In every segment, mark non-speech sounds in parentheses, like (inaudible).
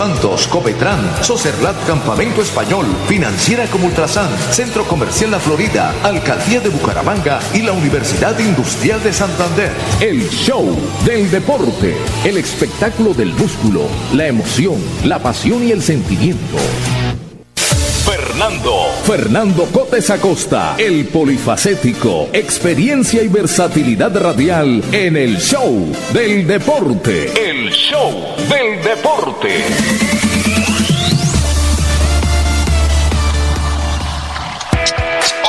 Santos, Copetran, Socerlat Campamento Español, Financiera como Ultrasan, Centro Comercial La Florida, Alcaldía de Bucaramanga y la Universidad Industrial de Santander. El show del deporte, el espectáculo del músculo, la emoción, la pasión y el sentimiento. Fernando. Fernando Cotes Acosta, el polifacético, experiencia y versatilidad radial en el show del deporte. El show del deporte.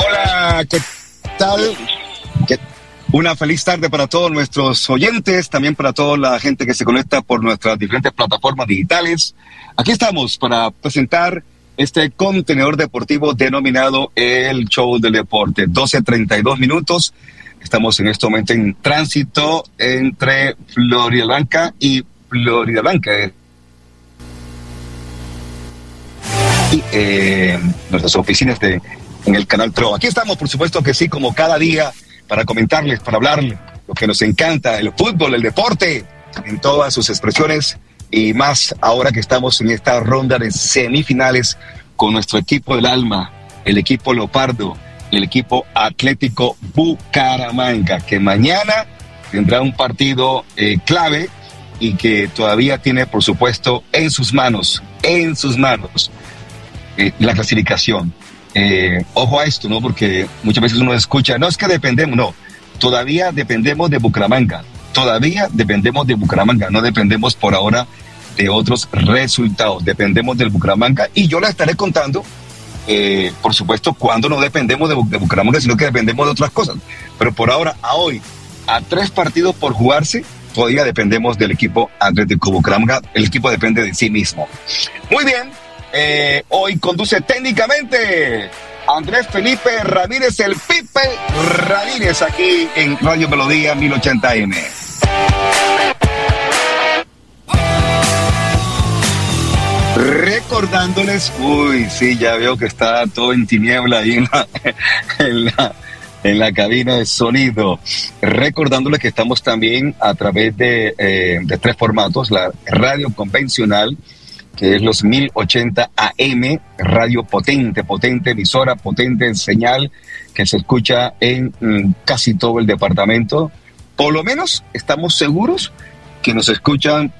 Hola, ¿qué tal? Una feliz tarde para todos nuestros oyentes, también para toda la gente que se conecta por nuestras diferentes plataformas digitales. Aquí estamos para presentar este contenedor deportivo denominado el Show del Deporte. 12.32 minutos. Estamos en este momento en tránsito entre Florida Blanca y Florida Blanca. Y eh, nuestras oficinas de, en el canal TRO. Aquí estamos, por supuesto que sí, como cada día, para comentarles, para hablarles lo que nos encanta, el fútbol, el deporte, en todas sus expresiones y más ahora que estamos en esta ronda de semifinales con nuestro equipo del alma, el equipo Leopardo, el equipo Atlético Bucaramanga, que mañana tendrá un partido eh, clave y que todavía tiene, por supuesto, en sus manos, en sus manos, eh, la clasificación. Eh, ojo a esto, ¿no? Porque muchas veces uno escucha, no es que dependemos, no, todavía dependemos de Bucaramanga, todavía dependemos de Bucaramanga, no dependemos por ahora de otros resultados. Dependemos del Bucaramanga y yo la estaré contando, eh, por supuesto, cuando no dependemos de, Bucaramanga, sino que dependemos de otras cosas. Pero por ahora, a hoy, a tres partidos por jugarse, todavía dependemos del equipo Atlético Bucaramanga. El equipo depende de sí mismo. Muy bien, eh, hoy conduce técnicamente Andrés Felipe Ramírez, el Pipe Ramírez, aquí en Radio Melodía 1080M. Recordándoles, uy, sí, ya veo que está todo en tiniebla ahí (laughs) en la, en la, cabina de sonido. Recordándoles que estamos también a través de, eh, de tres formatos, la radio convencional, que es los 1080 AM, radio potente, potente emisora, potente señal, que se escucha en mm, casi todo el departamento. Por lo menos estamos seguros que nos escuchan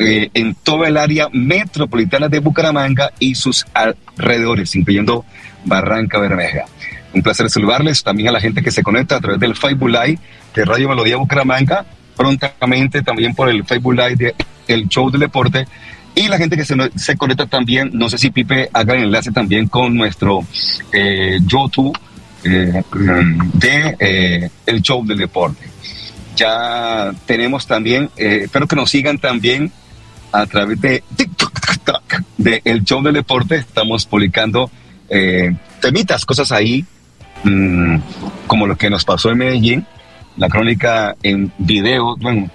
eh, en toda el área metropolitana de Bucaramanga y sus alrededores, incluyendo Barranca Bermeja. Un placer saludarles también a la gente que se conecta a través del Facebook Live de Radio Melodía Bucaramanga, prontamente también por el Facebook Live de El Show del Deporte y la gente que se, se conecta también, no sé si Pipe haga el enlace también con nuestro eh, YouTube eh, de eh, El Show del Deporte. Ya tenemos también, eh, espero que nos sigan también a través de TikTok, de El Show del Deporte. Estamos publicando eh, temitas, cosas ahí, mmm, como lo que nos pasó en Medellín, la crónica en video. Bueno,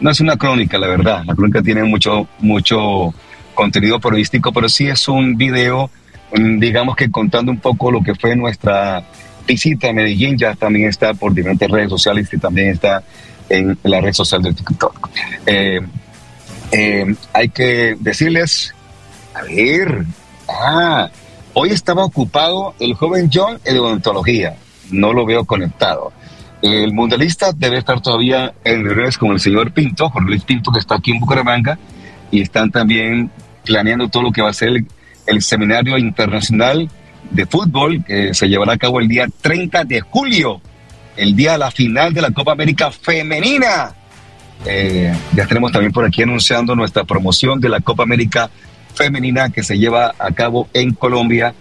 no es una crónica, la verdad. La crónica tiene mucho, mucho contenido periodístico, pero sí es un video, mm, digamos que contando un poco lo que fue nuestra visita a Medellín. Ya también está por diferentes redes sociales y también está en la red social de TikTok. Eh, eh, hay que decirles, a ver, ah, hoy estaba ocupado el joven John en odontología, no lo veo conectado. El mundialista debe estar todavía en redes con el señor Pinto, Jorge Luis Pinto, que está aquí en Bucaramanga, y están también planeando todo lo que va a ser el, el seminario internacional de fútbol que se llevará a cabo el día 30 de julio, el día de la final de la Copa América Femenina. Eh, ya tenemos también por aquí anunciando nuestra promoción de la Copa América Femenina que se lleva a cabo en Colombia.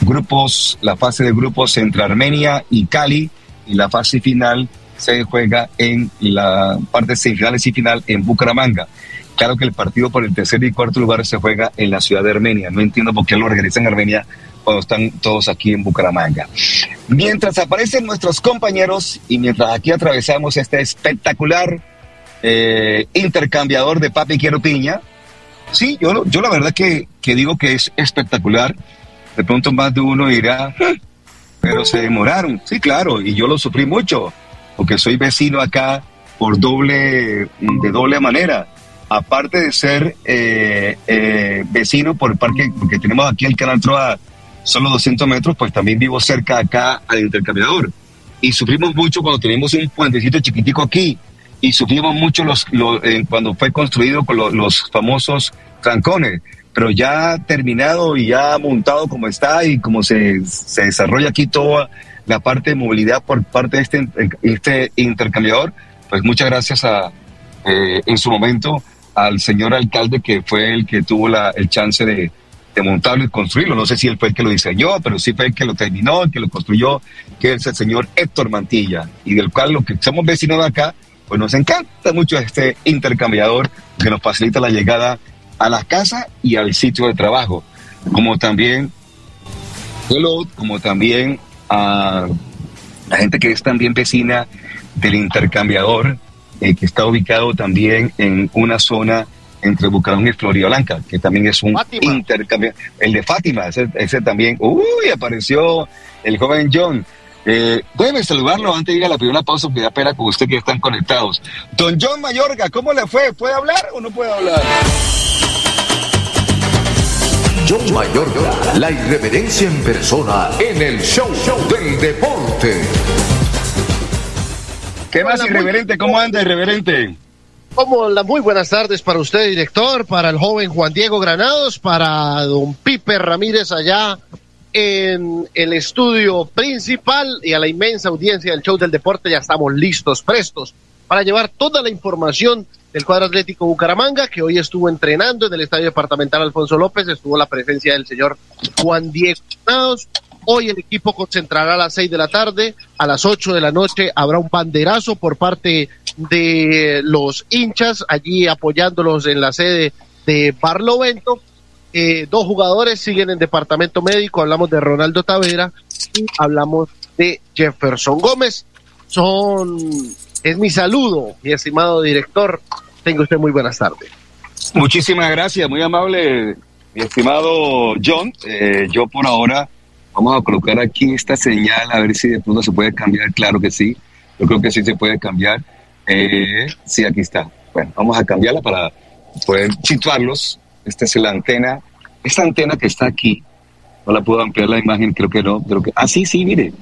Grupos, la fase de grupos entre Armenia y Cali y la fase final se juega en la parte semifinales y final en Bucaramanga. Claro que el partido por el tercer y cuarto lugar se juega en la ciudad de Armenia. No entiendo por qué lo regresan a Armenia cuando están todos aquí en Bucaramanga. Mientras aparecen nuestros compañeros y mientras aquí atravesamos este espectacular eh, intercambiador de papi quiero piña, sí, yo, yo la verdad que, que digo que es espectacular. De pronto más de uno dirá, pero se demoraron. Sí, claro, y yo lo sufrí mucho, porque soy vecino acá por doble, de doble manera aparte de ser eh, eh, vecino por el parque, porque tenemos aquí el canal Troa solo 200 metros, pues también vivo cerca acá al intercambiador. Y sufrimos mucho cuando tenemos un puentecito chiquitico aquí. Y sufrimos mucho los, eh, cuando fue construido con los famosos trancones. Pero ya terminado y ya montado como está y como se, se desarrolla aquí toda la parte de movilidad por parte de este, este intercambiador, pues muchas gracias a, en su momento al señor alcalde que fue el que tuvo la, el chance de, de, montarlo y construirlo. No sé si él fue el que lo diseñó, pero sí fue el que lo terminó, el que lo construyó, que es el señor Héctor Mantilla, y del cual lo que somos vecinos de acá, pues nos encanta mucho este intercambiador que nos facilita la llegada a las casas y al sitio de trabajo, como también como también a la gente que es también vecina del intercambiador, eh, que está ubicado también en una zona entre Bucaramanga y Florida Blanca, que también es un intercambio. El de Fátima, ese, también. Uy, apareció el joven John. Eh, déjeme saludarlo antes de ir a la primera pausa, porque da pena con usted que están conectados. Don John Mayorga, ¿cómo le fue? ¿Puede hablar o no puede hablar? John Mayorga, la irreverencia en persona en el show, show del deporte. ¿Qué más, irreverente? ¿Cómo anda, irreverente? Como la muy buenas tardes para usted, director, para el joven Juan Diego Granados, para don Pipe Ramírez allá en el estudio principal y a la inmensa audiencia del show del deporte. Ya estamos listos, prestos para llevar toda la información del cuadro atlético Bucaramanga, que hoy estuvo entrenando en el estadio departamental Alfonso López. Estuvo la presencia del señor Juan Diego Granados Hoy el equipo concentrará a las seis de la tarde, a las ocho de la noche habrá un banderazo por parte de los hinchas allí apoyándolos en la sede de Barlovento. Eh, dos jugadores siguen en departamento médico, hablamos de Ronaldo Tavera y hablamos de Jefferson Gómez. Son, es mi saludo, mi estimado director. Tenga usted muy buenas tardes. Muchísimas gracias, muy amable, mi estimado John. Eh, yo por ahora Vamos a colocar aquí esta señal a ver si de pronto se puede cambiar. Claro que sí. Yo creo que sí se puede cambiar. Eh, sí, aquí está. Bueno, vamos a cambiarla para poder situarlos. Esta es la antena. Esta antena que está aquí, no la puedo ampliar la imagen, creo que no. Creo que, ah, sí, sí, mire.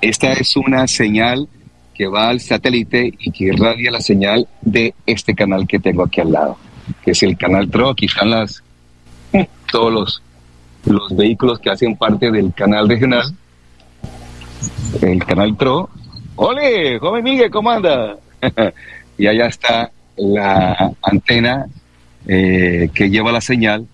Esta es una señal que va al satélite y que irradia la señal de este canal que tengo aquí al lado, que es el canal TRO. Aquí están las, todos los los vehículos que hacen parte del canal regional, el canal TRO. ¡Ole, joven Miguel, cómo anda! (laughs) y allá está la antena eh, que lleva la señal.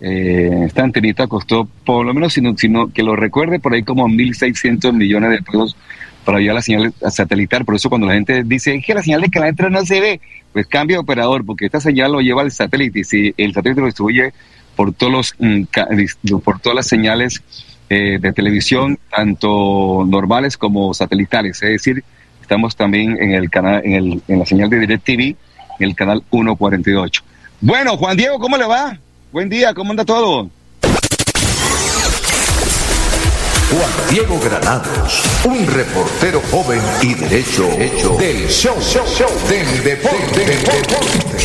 Eh, esta antenita costó, por lo menos, sino, sino que lo recuerde, por ahí como 1.600 millones de pesos para llevar la señal satelital. Por eso cuando la gente dice que la señal de canal 3 no se ve, pues cambia de operador, porque esta señal lo lleva el satélite. Y si el satélite lo distribuye por, todos los, mm, por todas las señales eh, de televisión, tanto normales como satelitales. Es decir, estamos también en, el canal, en, el, en la señal de DirecTV, en el canal 148. Bueno, Juan Diego, ¿cómo le va? Buen día, ¿cómo anda todo? Juan Diego Granados, un reportero joven y derecho, hecho del show, show, show del deporte. Del deporte.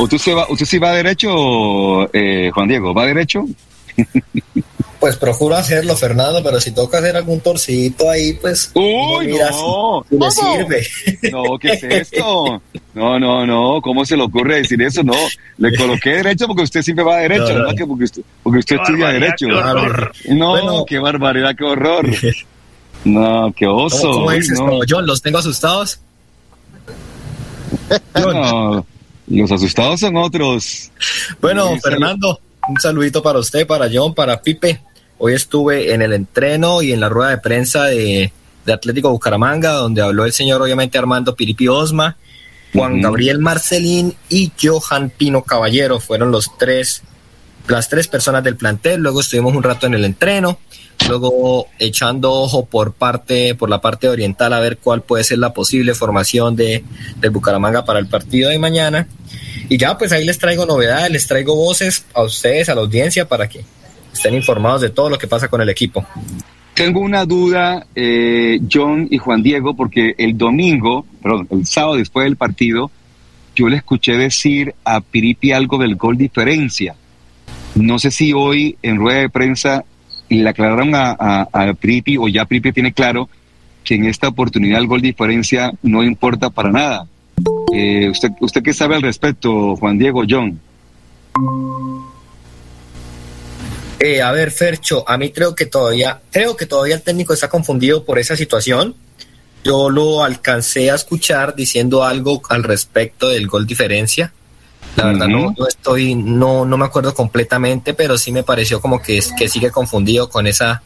¿Usted se va, usted sí va derecho, eh, Juan Diego? ¿Va derecho? (laughs) Pues procuro hacerlo, Fernando, pero si toca hacer algún torcito ahí, pues. Uy, no. no. sirve. No, ¿qué es esto? No, no, no. ¿Cómo se le ocurre decir eso? No. Le coloqué derecho porque usted siempre va derecho, no, Que porque usted, porque usted estudia derecho. No, qué barbaridad, qué horror. (laughs) No, qué oso. ¿Cómo, dices, John, ¿los tengo asustados? (laughs) No, los asustados son otros. Bueno, Fernando, un saludito para usted, para John, para Pipe. Hoy estuve en el entreno y en la rueda de prensa de, Atlético Bucaramanga, donde habló el señor, obviamente, Armando Piripi Osma, Juan Gabriel Marcelín y Johan Pino Caballero. Fueron los tres, las tres personas del plantel. Luego estuvimos un rato en el entreno, luego echando ojo por parte, por la parte oriental a ver cuál puede ser la posible formación de, de Bucaramanga para el partido de mañana. Y ya, pues ahí les traigo novedades, les traigo voces a ustedes, a la audiencia, para que estén informados de todo lo que pasa con el equipo. Tengo una duda, eh, John y Juan Diego, porque el domingo, perdón, el sábado después del partido, yo le escuché decir a Piripi algo del gol diferencia. No sé si hoy en rueda de prensa le aclararon a, a, Piripi o ya Piripi tiene claro que en esta oportunidad el gol diferencia no importa para nada. Eh, ¿usted, ¿Usted qué sabe al respecto, Juan Diego, John? Eh, a ver, Fercho, a mí creo que todavía, creo que todavía el técnico está confundido por esa situación. Yo lo alcancé a escuchar diciendo algo al respecto del gol diferencia. La verdad no, estoy, no, no me acuerdo completamente, pero sí me pareció como que, que sigue confundido con esa,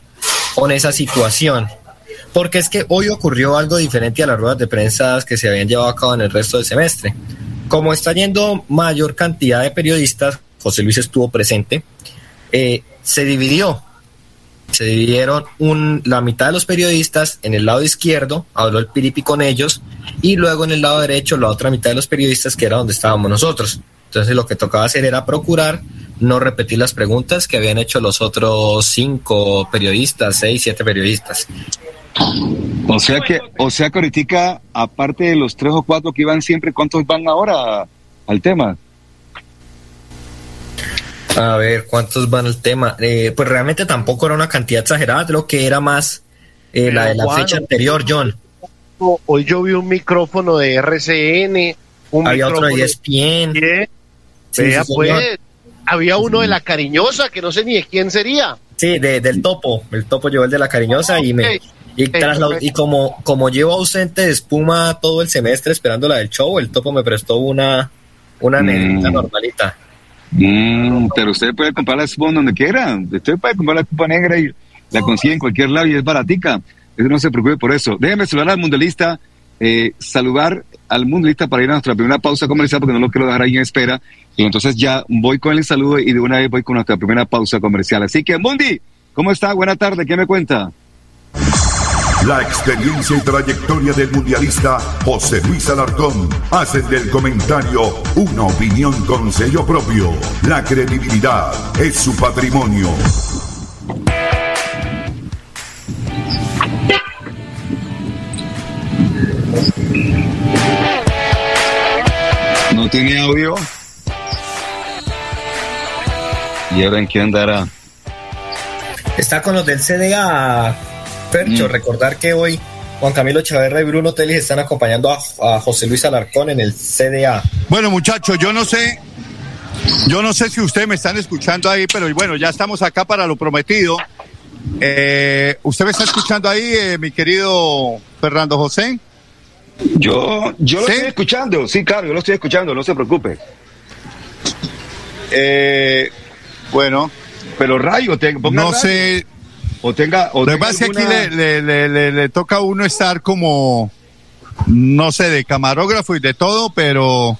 con esa situación. Porque es que hoy ocurrió algo diferente a las ruedas de prensa que se habían llevado a cabo en el resto del semestre. Como está yendo mayor cantidad de periodistas, José Luis estuvo presente, eh, se dividió. Se dividieron la mitad de los periodistas en el lado izquierdo, habló el Piripi con ellos, y luego en el lado derecho la otra mitad de los periodistas, que era donde estábamos nosotros. Entonces lo que tocaba hacer era procurar no repetir las preguntas que habían hecho los otros cinco periodistas, seis, siete periodistas. O sea que, o sea que ahorita, aparte de los tres o cuatro que iban siempre, ¿cuántos van ahora al tema? A ver, ¿cuántos van al tema? Eh, pues realmente tampoco era una cantidad exagerada, creo que era más eh, la de la fecha anterior, John. Hoy yo vi un micrófono de RCN, un había otro de ESPN. pues, había uno de la cariñosa que no sé ni de quién sería. Sí, de, del topo. El topo llevó el de la cariñosa y me. Y, y como, como llevo ausente de espuma todo el semestre esperando la del show, el topo me prestó una, una mm. normalita. Mm, pero usted puede comprar la espuma donde quiera. Usted puede comprar la espuma negra y la consigue en cualquier lado y es baratica. no se preocupe por eso. Déjeme saludar al mundialista, eh, saludar al mundialista para ir a nuestra primera pausa comercial porque no lo quiero dejar ahí en espera. Y entonces ya voy con el saludo y de una vez voy con nuestra primera pausa comercial. Así que, Mundi, ¿cómo está? Buena tarde, ¿qué me cuenta? La experiencia y trayectoria del mundialista José Luis Alarcón hacen del comentario una opinión con sello propio. La credibilidad es su patrimonio. No tiene audio. ¿Y ahora en qué andará? Está con los del CDA Percho, mm. recordar que hoy Juan Camilo Chaverra y Bruno Telis están acompañando a, José Luis Alarcón en el CDA. Bueno, muchachos, yo no sé, yo no sé si ustedes me están escuchando ahí, pero bueno, ya estamos acá para lo prometido. Eh, ¿Usted me está escuchando ahí, eh, mi querido Fernando José? Yo, yo lo estoy escuchando, sí, claro, yo lo estoy escuchando, no se preocupe. Eh, bueno, pero rayo, tengo. No sé, o tenga. O Lo que pasa es que aquí le, le, le, toca a uno estar como, no sé, de camarógrafo y de todo, pero.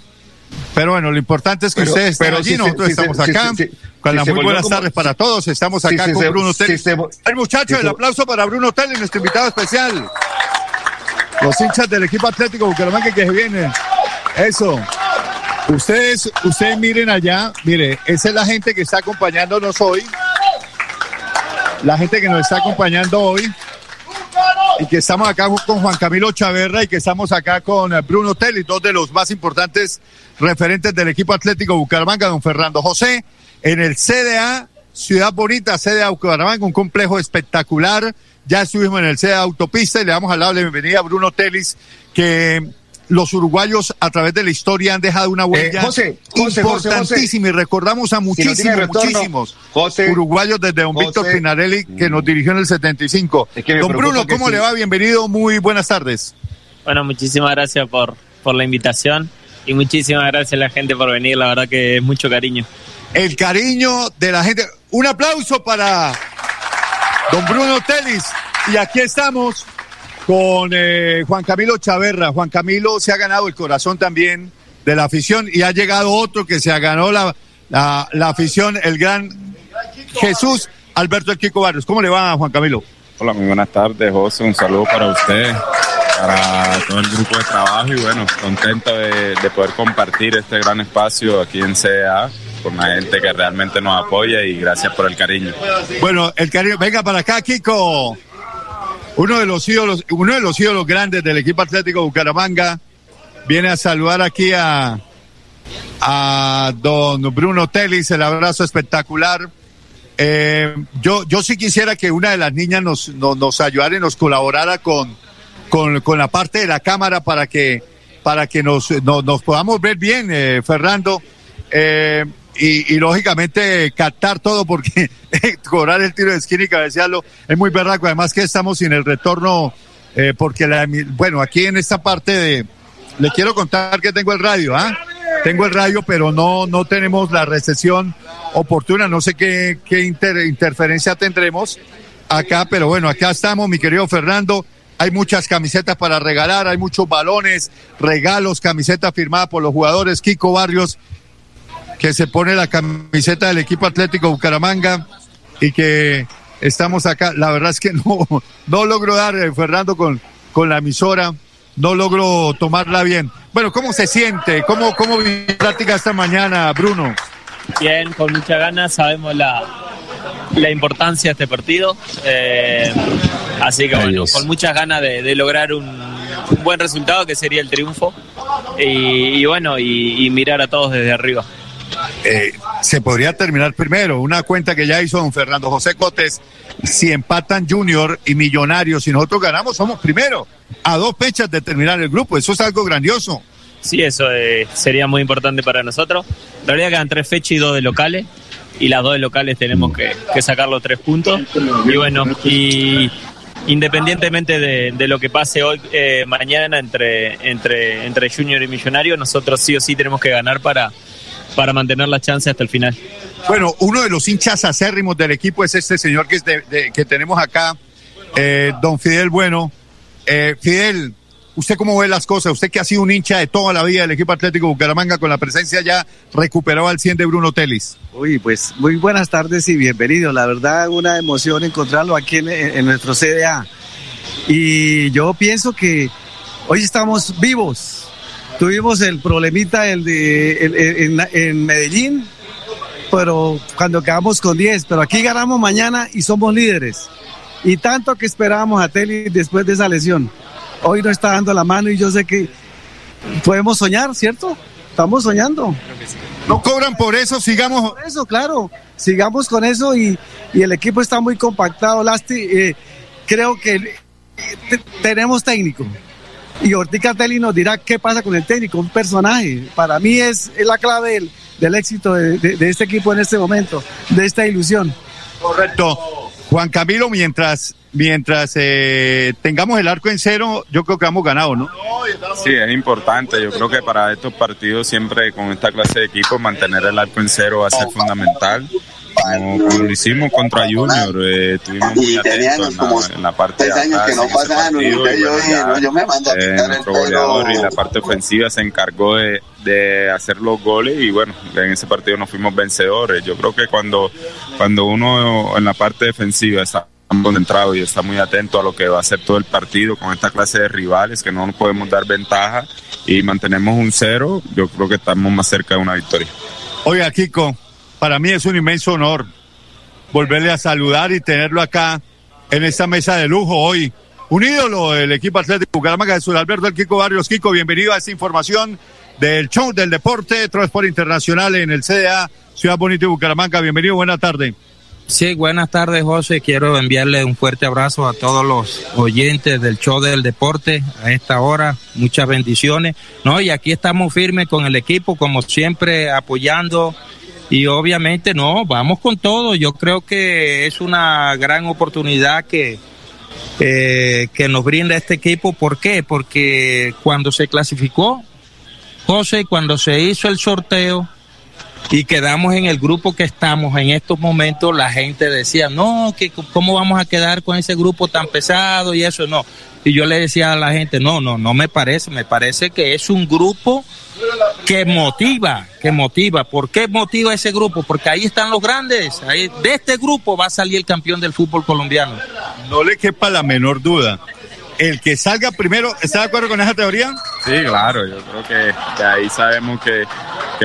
Pero bueno, lo importante es que ustedes estén allí, nosotros estamos acá. con las muy buenas tardes para todos. Estamos acá con Bruno Tell. el muchacho, el aplauso para Bruno Tell, nuestro invitado especial. Los hinchas del equipo Atlético Bucaramanga que se vienen. Eso. Ustedes, ustedes miren allá, mire, esa es la gente que está acompañándonos hoy la gente que nos está acompañando hoy y que estamos acá con Juan Camilo Chaverra y que estamos acá con Bruno Telly, dos de los más importantes referentes del equipo atlético Bucaramanga, don Fernando José, en el CDA Ciudad Bonita, de Bucaramanga, un complejo espectacular. Ya estuvimos en el de autopista y le damos a la bienvenida a Bruno Telis, que los uruguayos a través de la historia han dejado una huella eh, importantísima y recordamos a muchísimos, muchísimos uruguayos desde don Víctor Pinarelli que nos dirigió en el 75. don Bruno, ¿cómo le va? Bienvenido, muy buenas tardes. Bueno, muchísimas gracias por, por la invitación y muchísimas gracias a la gente por venir, la verdad que es mucho cariño. El cariño de la gente. Un aplauso para don Bruno Telis. Y aquí estamos con eh, Juan Camilo Chaverra. Juan Camilo se ha ganado el corazón también de la afición y ha llegado otro que se ha ganado la, la, afición, el gran Jesús Alberto El Kiko Barrios. ¿Cómo le va, Juan Camilo? Hola, muy buenas tardes, José. Un saludo para usted, para todo el grupo de trabajo y bueno, contento de, de poder compartir este gran espacio aquí en CEA con la gente que realmente nos apoya y gracias por el cariño. Bueno, el cariño, venga para acá, Kiko uno de los ídolos, uno de los ídolos grandes del equipo Atlético Bucaramanga, viene a saludar aquí a, a don Bruno Telis, el abrazo espectacular. Eh, yo, yo sí quisiera que una de las niñas nos, nos, ayudara y nos colaborara con, con, la parte de la cámara para que, para que nos, nos, podamos ver bien, eh, Fernando. Eh, y, lógicamente captar todo porque (laughs) cobrar el tiro de esquina y cabecearlo es muy berraco. Además que estamos sin el retorno eh, porque la, bueno, aquí en esta parte de le quiero contar que tengo el radio, ¿ah? Tengo el radio, pero no no tenemos la recepción oportuna, no sé qué, qué interferencia tendremos acá, pero bueno, acá estamos, mi querido Fernando. Hay muchas camisetas para regalar, hay muchos balones, regalos, camisetas firmadas por los jugadores. Kiko Barrios que se pone la camiseta del equipo Atlético Bucaramanga y que estamos acá. La verdad es que (laughs) no, no logro dar, eh, Fernando, con, con la emisora, no logro tomarla bien. Bueno, ¿cómo se siente? ¿Cómo, cómo práctica esta mañana, Bruno? Bien, con mucha ganas, sabemos la, la importancia de este partido. Eh, así que bueno, con muchas ganas de, lograr un, un, buen resultado que sería el triunfo. Y, bueno, y mirar a todos desde arriba. Eh, se podría terminar primero. Una cuenta que ya hizo don Fernando José Cotes, si empatan Junior y Millonarios, si nosotros ganamos, somos primero, a dos fechas de terminar el grupo. Eso es algo grandioso. Sí, eso eh, sería muy importante para nosotros. En realidad quedan tres fechas y dos de locales, y las dos de locales tenemos que, sacar los tres puntos. Y bueno, y independientemente de, lo que pase hoy, eh, mañana entre, entre, entre Junior y Millonario, nosotros sí o sí tenemos que ganar para para mantener la chance hasta el final. Bueno, uno de los hinchas acérrimos del equipo es este señor que, es que tenemos acá, eh, don Fidel Bueno. Eh, Fidel, ¿usted cómo ve las cosas? Usted que ha sido un hincha de toda la vida del equipo Atlético Bucaramanga con la presencia ya recuperado al 100 de Bruno Telis. Uy, pues muy buenas tardes y bienvenido. La verdad, una emoción encontrarlo aquí en nuestro CDA. Y yo pienso que hoy estamos vivos, Tuvimos el problemita el de, en, Medellín, pero cuando quedamos con 10, pero aquí ganamos mañana y somos líderes. Y tanto que esperábamos a Teli después de esa lesión. Hoy no está dando la mano y yo sé que podemos soñar, ¿cierto? Estamos soñando. No cobran por eso, sigamos. Por eso, claro. Sigamos con eso y, el equipo está muy compactado. Lasti, eh, creo que tenemos técnico y Ortica Telly nos dirá qué pasa con el técnico, un personaje. Para mí es, la clave del, éxito de, este equipo en este momento, de esta ilusión. Correcto. Juan Camilo, mientras, mientras eh, tengamos el arco en cero, yo creo que hemos ganado, ¿no? Sí, es importante. Yo creo que para estos partidos, siempre con esta clase de equipos, mantener el arco en cero va a ser fundamental como, lo hicimos contra Junior, eh, estuvimos muy atentos en la, parte de atrás. yo, me mando a eh, nuestro goleador y la parte ofensiva se encargó de, de hacer los goles y bueno, en ese partido nos fuimos vencedores. Yo creo que cuando, cuando uno en la parte defensiva está concentrado y está muy atento a lo que va a hacer todo el partido con esta clase de rivales que no nos podemos dar ventaja y mantenemos un cero, yo creo que estamos más cerca de una victoria. Oiga, Kiko, para mí es un inmenso honor volverle a saludar y tenerlo acá en esta mesa de lujo hoy. Un ídolo del equipo Atlético Bucaramanga de Sur Alberto el Kiko Barrios. Kiko, bienvenido a esta información del show del deporte, Transport Internacional en el CDA, Ciudad Bonita y Bucaramanga. Bienvenido, buena tarde. Sí, buenas tardes, José. Quiero enviarle un fuerte abrazo a todos los oyentes del show del deporte a esta hora. Muchas bendiciones. No, y aquí estamos firmes con el equipo, como siempre, apoyando. Y obviamente, no, vamos con todo. Yo creo que es una gran oportunidad que, eh, que nos brinda este equipo. ¿Por qué? Porque cuando se clasificó, José, cuando se hizo el sorteo, y quedamos en el grupo que estamos en estos momentos, la gente decía, no, que cómo vamos a quedar con ese grupo tan pesado y eso no. Y yo le decía a la gente, no, no, no me parece, me parece que es un grupo que motiva, que motiva. ¿Por qué motiva ese grupo? Porque ahí están los grandes. Ahí, de este grupo va a salir el campeón del fútbol colombiano. No le quepa la menor duda el que salga primero, ¿está de acuerdo con esa teoría? Sí, claro, yo creo que, ahí sabemos que,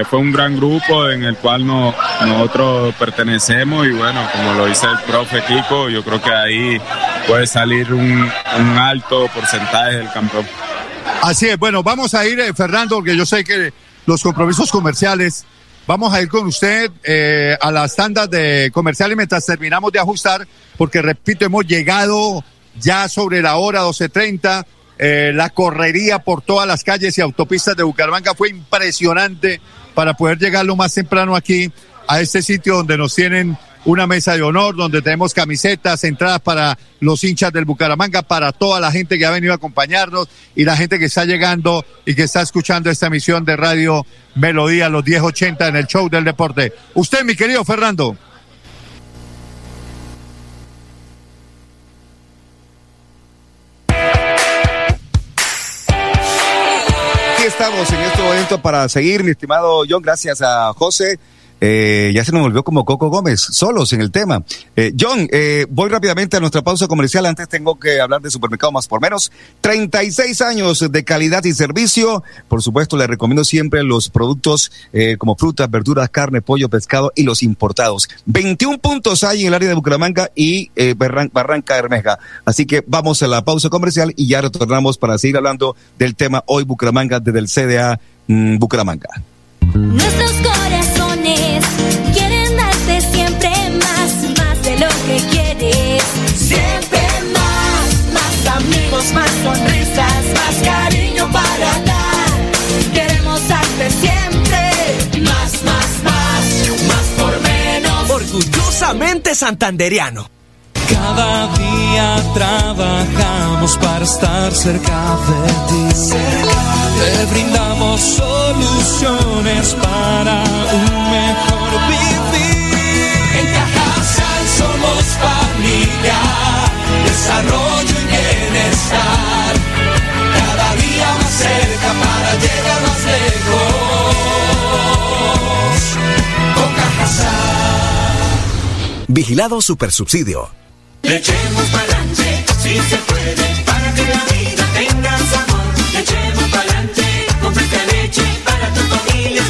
fue un gran grupo en el cual nosotros pertenecemos y bueno, como lo dice el profe Kiko, yo creo que ahí puede salir un, alto porcentaje del campeón. Así es, bueno, vamos a ir, eh, Fernando, porque yo sé que los compromisos comerciales, vamos a ir con usted eh, a las tandas de comerciales mientras terminamos de ajustar, porque repito, hemos llegado ya sobre la hora 12.30. Eh, la correría por todas las calles y autopistas de Bucaramanga fue impresionante para poder llegar lo más temprano aquí a este sitio donde nos tienen una mesa de honor, donde tenemos camisetas, entradas para los hinchas del Bucaramanga, para toda la gente que ha venido a acompañarnos y la gente que está llegando y que está escuchando esta emisión de Radio Melodía, los 1080 en el show del deporte. Usted, mi querido Fernando. Estamos en este momento para seguir, mi estimado John. Gracias a José eh, ya se nos volvió como Coco Gómez, solos en el tema. Eh, John, eh, voy rápidamente a nuestra pausa comercial. Antes tengo que hablar de supermercado más por menos. 36 años de calidad y servicio. Por supuesto, le recomiendo siempre los productos como frutas, verduras, carne, pollo, pescado y los importados. 21 puntos hay en el área de Bucaramanga y Barranca Hermeja. Así que vamos a la pausa comercial y ya retornamos para seguir hablando del tema hoy Bucaramanga desde el CDA mm, Bucaramanga. Nuestros corazones quieren darte siempre más, más de lo que quieres. Siempre más, más amigos, más sonrisas, más cariño para dar. Queremos darte siempre más, más, más, más por menos. Orgullosamente santanderiano. Cada día trabajamos para estar cerca de ti. Te brindamos soluciones para un mejor vivir. En Cajasal somos familia, desarrollo y bienestar. Cada día más cerca para llegar más lejos. Con Cajasal. Vigilado Supersubsidio. Le echemos pa'lante, si se puede, para que la vida tenga sabor. Le echemos pa'lante, con fresca leche, para tu familia es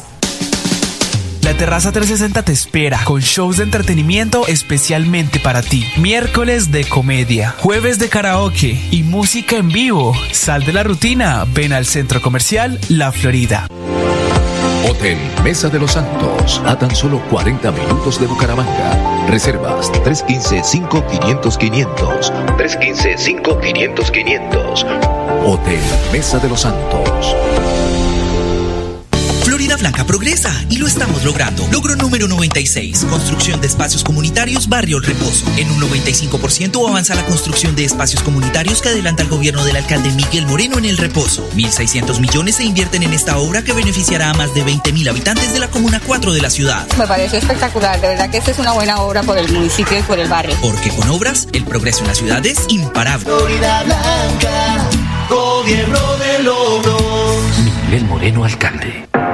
La Terraza 360 te espera con shows de entretenimiento especialmente para ti. Miércoles de comedia, jueves de karaoke y música en vivo. Sal de la rutina, ven al Centro Comercial La Florida. Hotel Mesa de los Santos, a tan solo 40 minutos de Bucaramanga. Reservas 315-5500-500. 315-5500-500. Hotel Mesa de los Santos. Blanca progresa y lo estamos logrando. Logro número 96. Construcción de espacios comunitarios Barrio El Reposo. En un 95% avanza la construcción de espacios comunitarios que adelanta el gobierno del alcalde Miguel Moreno en El Reposo. 1.600 millones se invierten en esta obra que beneficiará a más de 20.000 habitantes de la Comuna 4 de la ciudad. Me parece espectacular. De verdad que esta es una buena obra por el municipio y por el barrio. Porque con obras, el progreso en la ciudad es imparable. Florida Blanca, gobierno de logros. Miguel Moreno, alcalde.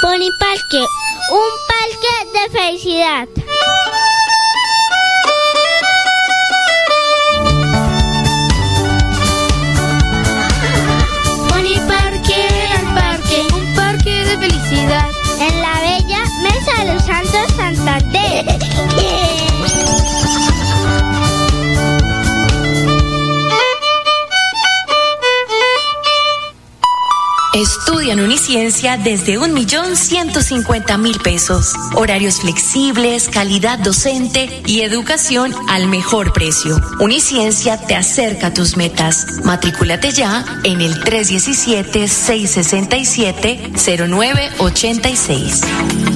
Pony Parque, un parque de felicidad. Estudia en Uniciencia desde un millón ciento cincuenta mil pesos. Horarios flexibles, calidad docente y educación al mejor precio. Uniciencia te acerca a tus metas. Matrículate ya en el 317-667-0986. ¿Se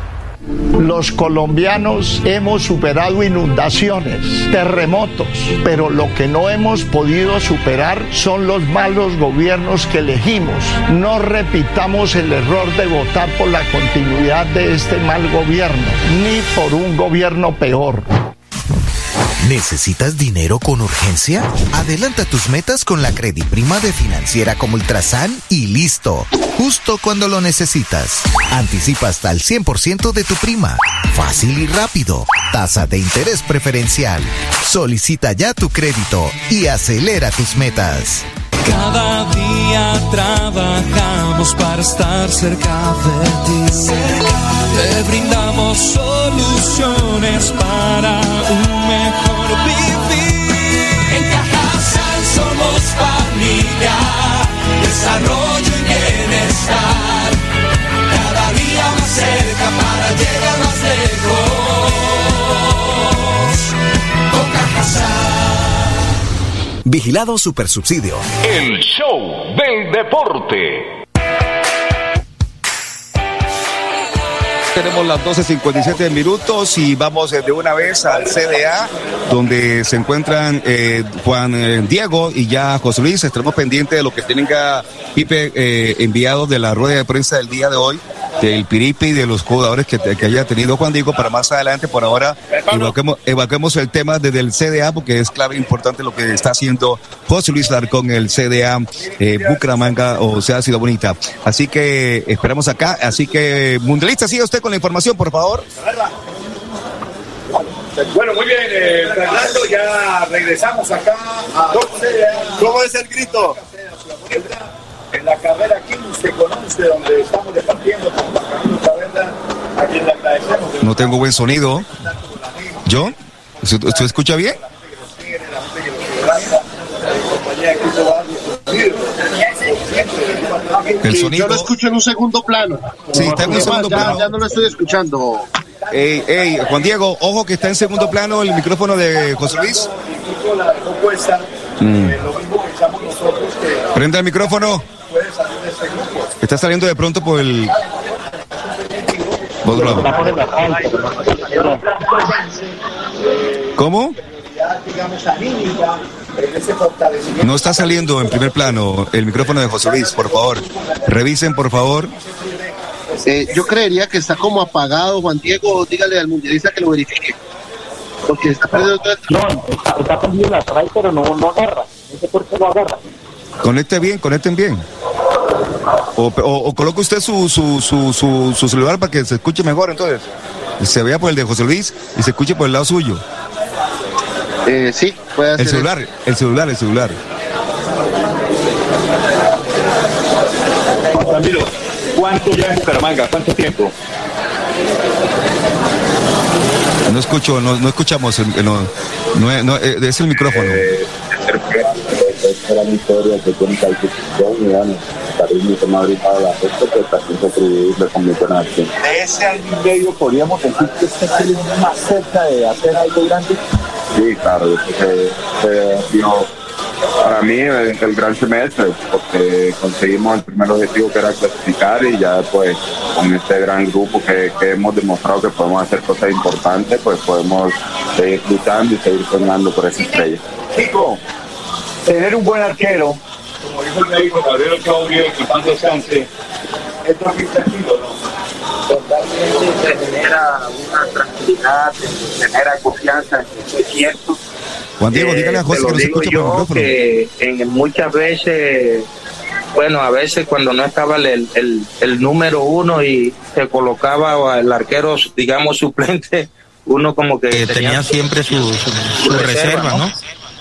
Los colombianos hemos superado inundaciones, terremotos, pero lo que no hemos podido superar son los malos gobiernos que elegimos. No repitamos el error de votar por la continuidad de este mal gobierno, ni por un gobierno peor. ¿Necesitas dinero con urgencia? Adelanta tus metas con la Prima de Financiera como Ultrasan y listo. Justo cuando lo necesitas. Anticipa hasta el 100% de tu prima. Fácil y rápido. Tasa de interés preferencial. Solicita ya tu crédito y acelera tus metas. Cada día trabajamos para estar cerca de ti. Te brindamos soluciones para un mejor vivir. En Cajasal somos familia, desarrollo y bienestar. Cada día más cerca para llegar más lejos. Con Cajasal. Vigilado Supersubsidio. El show del deporte. Tenemos las 12.57 minutos y vamos de una vez al CDA, donde se encuentran eh, Juan eh, Diego y ya José Luis. Estaremos pendientes de lo que tenga Pipe eh, enviado de la rueda de prensa del día de hoy, del Piripi y de los jugadores que, que haya tenido Juan Diego para más adelante. Por ahora, evacuemos, evacuemos el tema desde el CDA porque es clave e importante lo que está haciendo José Luis Larcón, el CDA eh, Bucaramanga o sea, Ciudad Bonita. Así que esperamos acá. Así que, Mundialista, siga usted con la información, por favor. Bueno, muy bien, eh, Fernando, ya regresamos acá a ¿Cómo es el grito? En la carrera 15 con 11, donde estamos departiendo con Camilo Taberna, a quien le agradecemos. No tengo buen sonido. ¿Yo? ¿Usted usted escucha bien? El sonido- Yo lo escucho en un segundo plano. Sí, está en un segundo ya- plano. Ya no lo estoy escuchando. Ey, ey, Juan Diego, ojo que está en segundo plano el micrófono de José Luis. Mm. Prenda el micrófono. puede salir de este grupo. Está saliendo de pronto por el. por otro lado. ¿Cómo? No está saliendo en primer plano el micrófono de José Luis, por favor. Revisen, por favor. Eh, yo creería que está como apagado, Juan Diego. Dígale al mundialista que lo verifique. Porque está perdiendo todo el No, está, está perdido la trae, pero no, no agarra. No sé por qué no agarra. Conecte bien, conecten bien. O, o, o coloque usted su, su, su, su, su celular para que se escuche mejor, entonces. Se vea por el de José Luis y se escuche por el lado suyo. Eh, sí, puede hacer El celular, el celular, el celular. Ramiro, ¿cuánto ya en Bucaramanga? ¿Cuánto tiempo? No escucho, no, no escuchamos, el- no, no, no, eh, es el micrófono. Esta mi historia que tiene calificación y bueno, cariño que me ha brindado la gente, pues también se le convirtió en acción. De ese año y medio podríamos decir que este sería más cerca de hacer algo grande. Sí, claro, que que ha sido para mí el, el gran semestre, porque conseguimos el primer objetivo que era clasificar y ya pues con este gran grupo que, que hemos demostrado que podemos hacer cosas importantes, pues podemos seguir luchando y seguir soñando por esa estrella. Chico, tener un buen arquero, como dijo el médico Gabriel Ochoa que paz descanse, es tranquilo, ¿no? Totalmente se genera una tranquilidad, se genera confianza, eso es cierto. Juan Diego, Eh, dígale a José lo que no se escucha por el yo micrófono. que en muchas veces, bueno, a veces cuando no estaba el, el, el número uno y se colocaba el arquero, digamos, suplente, uno como que tenía, siempre su, su, reserva, ¿no?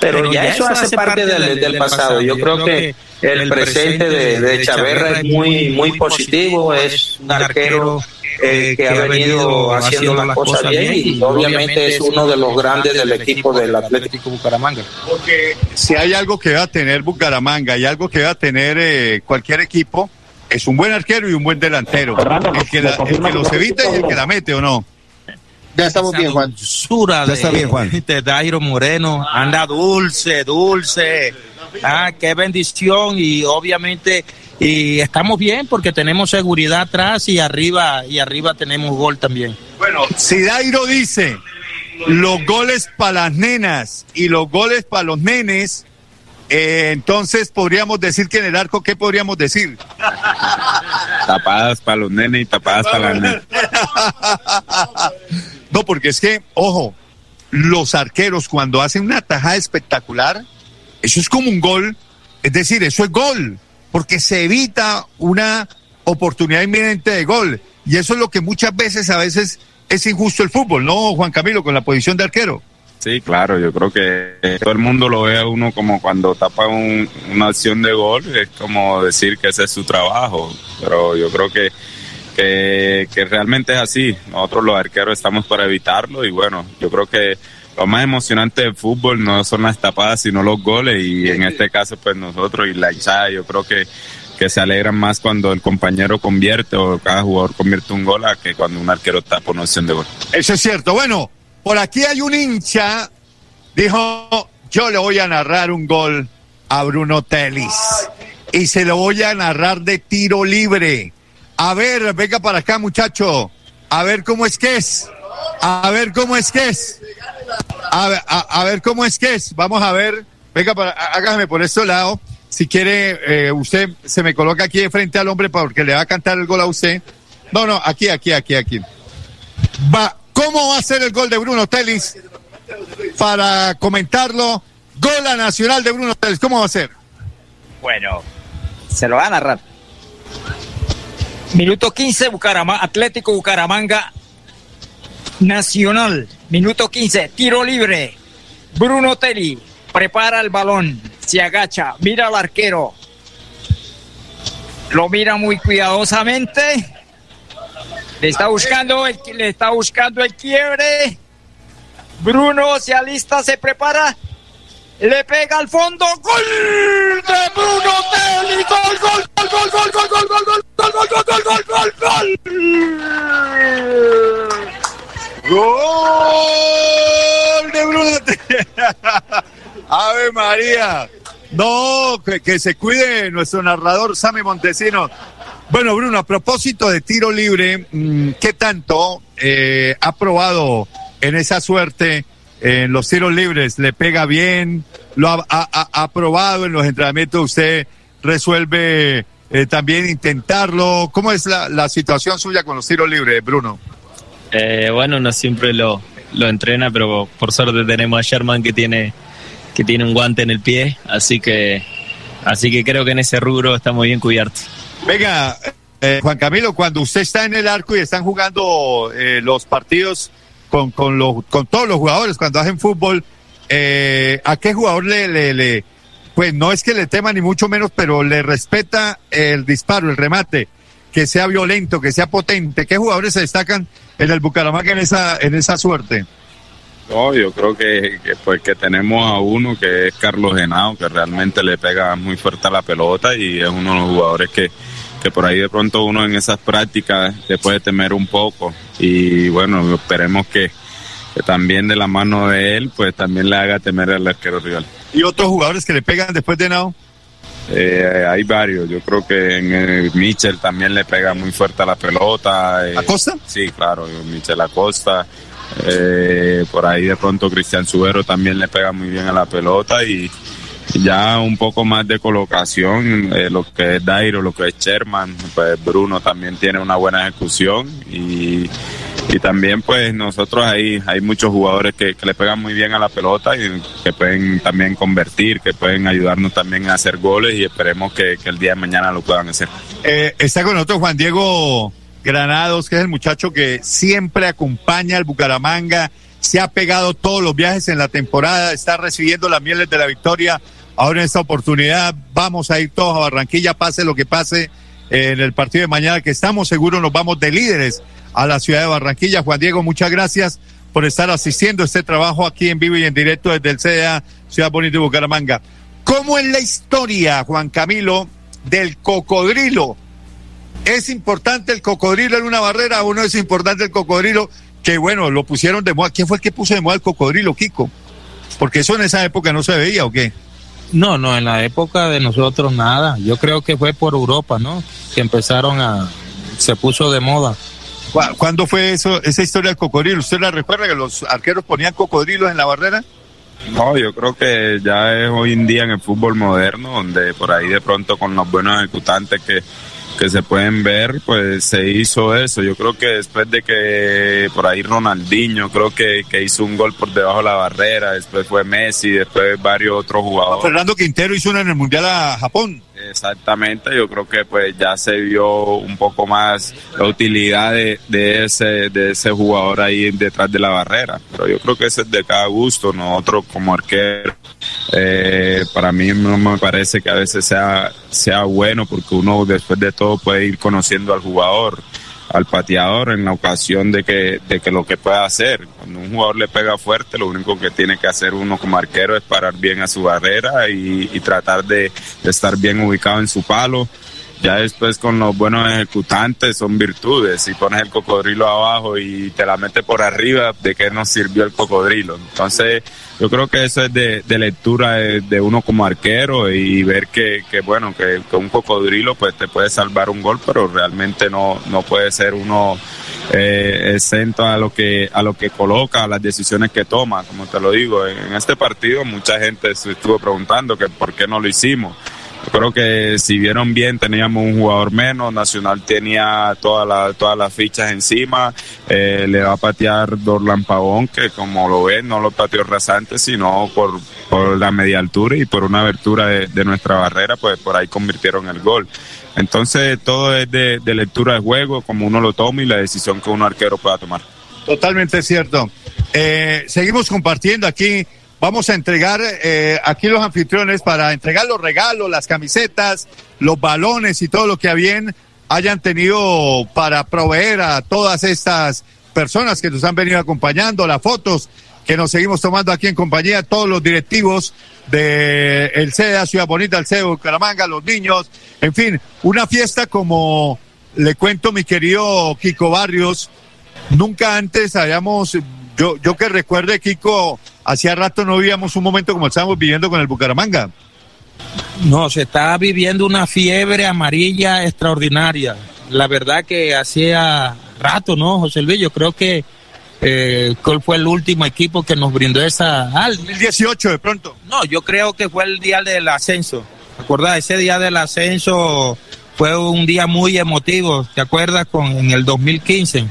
Pero, ya, eso hace parte del, del pasado. Yo creo que el presente de, de Chaverra es muy, muy positivo, es un arquero eh, que ha venido haciendo las cosas bien y obviamente es uno de los grandes del equipo del Atlético Bucaramanga. Porque si hay algo que va a tener Bucaramanga y algo que va a tener eh, cualquier equipo, es un buen arquero y un buen delantero. El que, la- el que los evita y el que la mete, ¿o no? Ya estamos bien, Juan. Ya está bien, Juan. de Dairo Moreno. Anda dulce, dulce. Ah, qué bendición y obviamente y estamos bien porque tenemos seguridad atrás y arriba y arriba tenemos gol también. Bueno, si Dairo dice los goles para las nenas y los goles para los nenes, eh, entonces podríamos decir que en el arco, ¿qué podríamos decir? Tapadas para los nenes y tapadas para las nenas. (laughs) Porque es que, ojo, los arqueros cuando hacen una tajada espectacular, eso es como un gol, es decir, eso es gol, porque se evita una oportunidad inminente de gol. Y eso es lo que muchas veces, a veces, es injusto el fútbol, ¿no, Juan Camilo, con la posición de arquero? Sí, claro, yo creo que todo el mundo lo ve a uno como cuando tapa un- una acción de gol, es como decir que ese es su trabajo, pero yo creo que, que, que realmente es así, nosotros los arqueros estamos para evitarlo y bueno, yo creo que lo más emocionante del fútbol no son las tapadas, sino los goles y en este caso pues nosotros y la hinchada, yo creo que, que se alegran más cuando el compañero convierte o cada jugador convierte un gol a que cuando un arquero tapa una acción de gol. Eso es cierto. Bueno, por aquí hay un hincha, dijo, yo le voy a narrar un gol a Bruno Telis y se lo voy a narrar de tiro libre. A ver, venga para acá muchacho, a ver cómo es que es, a ver cómo es que es, a ver, cómo es que es, vamos a ver, venga para, há- hágame por este lado, si quiere, eh, usted se me coloca aquí de frente al hombre porque le va a cantar el gol a usted. No, no, aquí, aquí, aquí, aquí. Va, ¿Cómo va a ser el gol de Bruno Telis? Para comentarlo, gol a Nacional de Bruno Telis, ¿cómo va a ser? Bueno, se lo va a narrar. Minuto 15, Bucaramanga, Atlético Bucaramanga Nacional. Minuto 15, tiro libre. Bruno Telly prepara el balón, se agacha, mira al arquero. Lo mira muy cuidadosamente. Le está buscando el, le está buscando el quiebre. Bruno se alista, se prepara. Le pega al fondo. ¡Gol de Bruno Telly! ¡Gol, gol, gol, gol, gol, gol, gol, gol, gol, gol, gol, gol, gol, gol, gol, ¡Gol de Bruno Telis! ¡Ave María! No, que, que se cuide nuestro narrador Sammy Montesino. Bueno, Bruno, a propósito de tiro libre, mm, ¿qué tanto eh, ha probado en esa suerte en los tiros libres? ¿Le pega bien? ¿Lo ha, ha- probado en los entrenamientos? ¿Usted resuelve eh, también intentarlo? ¿Cómo es la, la situación suya con los tiros libres, Bruno? Eh, bueno, no siempre lo, lo entrena, pero por suerte tenemos a Sherman que tiene, que tiene un guante en el pie, así que, así que creo que en ese rubro está muy bien cubierto. Venga, eh, Juan Camilo, cuando usted está en el arco y están jugando los partidos con, con, los, con todos los jugadores, cuando hacen fútbol, eh, ¿a qué jugador le, le, le- pues no es que le tema ni mucho menos, pero le respeta el disparo, el remate? que sea violento, que sea potente. ¿Qué jugadores se destacan en el Bucaramanga en esa, en esa suerte? No, yo creo que, que, pues que tenemos a uno que es Carlos Genao, que realmente le pega muy fuerte a la pelota y es uno de los jugadores que, que por ahí de pronto uno en esas prácticas le puede temer un poco. Y bueno, esperemos que, que también de la mano de él, pues también le haga temer al arquero rival. ¿Y otros jugadores que le pegan después de Nao? Eh, hay varios, yo creo que en el Mitchell también le pega muy fuerte a la pelota. Eh, ¿Acosta? Sí, claro, Mitchell Acosta. Eh, por ahí de pronto Cristian Subero también le pega muy bien a la pelota y ya un poco más de colocación, eh, lo que es Dairo, lo que es Sherman, pues Bruno también tiene una buena ejecución y, y también pues nosotros ahí hay muchos jugadores que, que, le pegan muy bien a la pelota y que pueden también convertir, que pueden ayudarnos también a hacer goles y esperemos que, que el día de mañana lo puedan hacer. Eh, está con nosotros Juan Diego Granados, que es el muchacho que siempre acompaña al Bucaramanga, se ha pegado todos los viajes en la temporada, está recibiendo las mieles de la victoria. Ahora en esta oportunidad vamos a ir todos a Barranquilla, pase lo que pase en el partido de mañana, que estamos seguros nos vamos de líderes a la ciudad de Barranquilla. Juan Diego, muchas gracias por estar asistiendo a este trabajo aquí en vivo y en directo desde el CDA Ciudad Bonita de Bucaramanga. ¿Cómo es la historia, Juan Camilo, del cocodrilo? ¿Es importante el cocodrilo en una barrera o no es importante el cocodrilo? Que bueno, lo pusieron de moda. ¿Quién fue el que puso de moda el cocodrilo, Kiko? Porque eso en esa época no se veía, ¿o qué? No, no, en la época de nosotros nada. Yo creo que fue por Europa, ¿no? Que empezaron a... se puso de moda. ¿Cuándo fue eso, esa historia del cocodrilo? ¿Usted la recuerda que los arqueros ponían cocodrilos en la barrera? No, yo creo que ya es hoy en día en el fútbol moderno, donde por ahí de pronto con los buenos ejecutantes que, que se pueden ver, pues se hizo eso. Yo creo que después de que por ahí Ronaldinho, creo que, que hizo un gol por debajo de la barrera, después fue Messi, después varios otros jugadores. Fernando Quintero hizo uno en el Mundial a Japón. Exactamente, yo creo que pues ya se vio un poco más la utilidad de, de, ese de ese jugador ahí detrás de la barrera, pero yo creo que ese es de cada gusto, nosotros como arquero, eh, para mí no me parece que a veces sea, sea bueno porque uno después de todo puede ir conociendo al jugador al pateador en la ocasión de que, de que lo que pueda hacer. Cuando un jugador le pega fuerte, lo único que tiene que hacer uno como arquero es parar bien a su barrera y, tratar de, de, estar bien ubicado en su palo. Ya después con los buenos ejecutantes son virtudes. Si pones el cocodrilo abajo y te la metes por arriba, ¿de qué nos sirvió el cocodrilo? Entonces, yo creo que eso es de, de lectura de, uno como arquero y ver que, que bueno, que, que, un cocodrilo pues te puede salvar un gol, pero realmente no, no puede ser uno eh, exento a lo que a lo que coloca, a las decisiones que toma, como te lo digo. En este partido mucha gente se estuvo preguntando que por qué no lo hicimos. Creo que si vieron bien teníamos un jugador menos, Nacional tenía todas la, todas las fichas encima, eh, le va a patear Dorlan Pavón, que como lo ven no lo pateó rasante, sino por, por la media altura y por una abertura de, nuestra barrera, pues por ahí convirtieron el gol. Entonces todo es de, de lectura de juego, como uno lo toma y la decisión que uno arquero pueda tomar. Totalmente cierto. Eh, seguimos compartiendo aquí Vamos a entregar eh, aquí los anfitriones para entregar los regalos, las camisetas, los balones y todo lo que bien hayan tenido para proveer a todas estas personas que nos han venido acompañando, las fotos que nos seguimos tomando aquí en compañía, todos los directivos de el CEDA Ciudad Bonita, el CEDA Bucaramanga, los niños, en fin, una fiesta como le cuento mi querido Kiko Barrios, nunca antes habíamos, yo, yo que recuerde Kiko, hacía rato no vivíamos un momento como estamos viviendo con el Bucaramanga. No, se está viviendo una fiebre amarilla extraordinaria. La verdad que hacía rato, ¿no, José Luis? Yo creo que eh, ¿cuál fue el último equipo que nos brindó esa... Ah, 2018 de pronto. No, yo creo que fue el día del ascenso. ¿Te acuerdas? Ese día del ascenso fue un día muy emotivo, ¿te acuerdas? Con, en el 2015.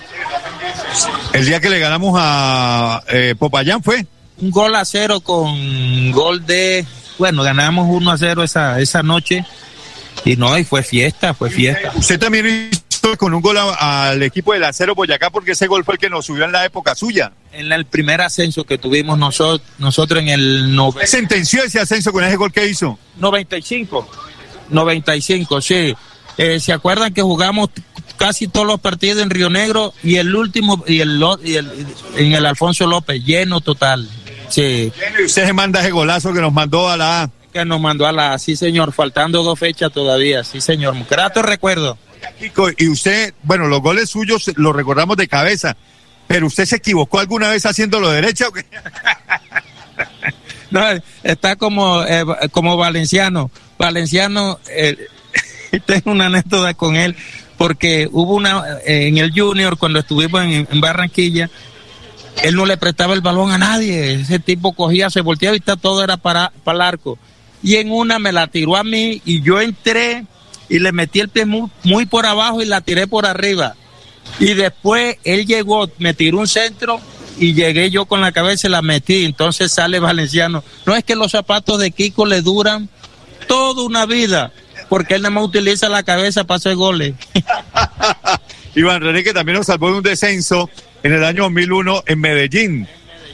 El día que le ganamos a eh, Popayán fue un gol a cero con gol de, bueno, ganamos 1 a 0 esa, esa noche y no, y fue fiesta, fue fiesta. Usted también hizo con un gol a, al equipo del Acero Boyacá porque ese gol fue el que nos subió en la época suya. En la, el primer ascenso que tuvimos nosotros, nosotros en el... No... sentenció ese ascenso con ese gol que hizo? 95, 95, sí. Eh, ¿Se acuerdan que jugamos casi todos los partidos en Río Negro y el último y el, y el- en el Alfonso López, lleno total. Sí. Y usted se manda ese golazo que nos mandó a la A. Que nos mandó a la A, sí señor, faltando dos fechas todavía, sí señor. Grato recuerdo. Kiko, y usted, bueno, los goles suyos los recordamos de cabeza, pero usted se equivocó alguna vez haciéndolo derecha o qué? (laughs) No, está como, eh, como Valenciano. Valenciano, eh, (laughs) tengo una anécdota con él, porque hubo una, eh, en el Junior, cuando estuvimos en, en Barranquilla, él no le prestaba el balón a nadie. Ese tipo cogía, se volteaba y todo era para, para el arco. Y en una me la tiró a mí y yo entré y le metí el pie muy, muy por abajo y la tiré por arriba. Y después él llegó, me tiró un centro y llegué yo con la cabeza y la metí. Entonces sale Valenciano. No es que los zapatos de Kiko le duran toda una vida, porque él nada más utiliza la cabeza para hacer goles. (laughs) Iván René, que también nos salvó de un descenso en el año 2001 en Medellín.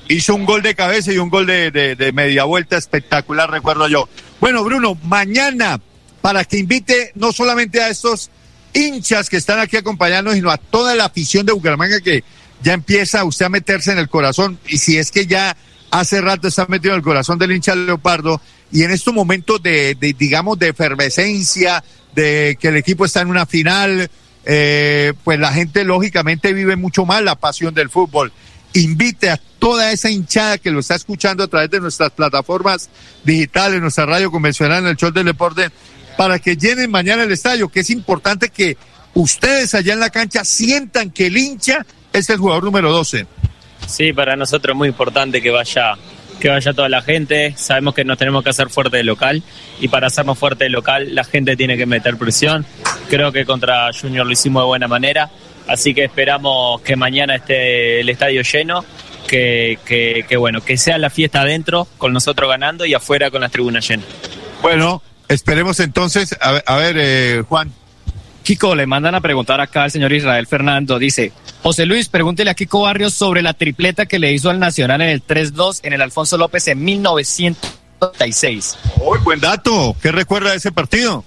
Hizo un gol de cabeza y un gol de, de- media vuelta espectacular, recuerdo yo. Bueno, Bruno, mañana, para que invite no solamente a estos hinchas que están aquí acompañándonos, sino a toda la afición de Bucaramanga que ya empieza usted a meterse en el corazón. Y si es que ya hace rato está metido en el corazón del hincha leopardo, y en estos momentos de, de, digamos, de efervescencia, de que el equipo está en una final, eh, pues la gente lógicamente vive mucho más la pasión del fútbol. Invite a toda esa hinchada que lo está escuchando a través de nuestras plataformas digitales, nuestra radio convencional en el show del deporte, para que llenen mañana el estadio, que es importante que ustedes allá en la cancha sientan que el hincha es el jugador número 12. Sí, para nosotros es muy importante que vaya, que vaya toda la gente. Sabemos que nos tenemos que hacer fuerte de local y para hacernos fuerte de local la gente tiene que meter presión. Creo que contra Junior lo hicimos de buena manera, así que esperamos que mañana esté el estadio lleno, que, bueno, que sea la fiesta adentro con nosotros ganando y afuera con las tribunas llenas. Bueno, esperemos entonces, a ver, a ver, eh, Juan. Kiko, le mandan a preguntar acá al señor Israel Fernando. Dice, José Luis, pregúntele a Kiko Barrios sobre la tripleta que le hizo al Nacional en el 3-2 en el Alfonso López en 1936. Uy, buen dato. ¿Qué recuerda de ese partido?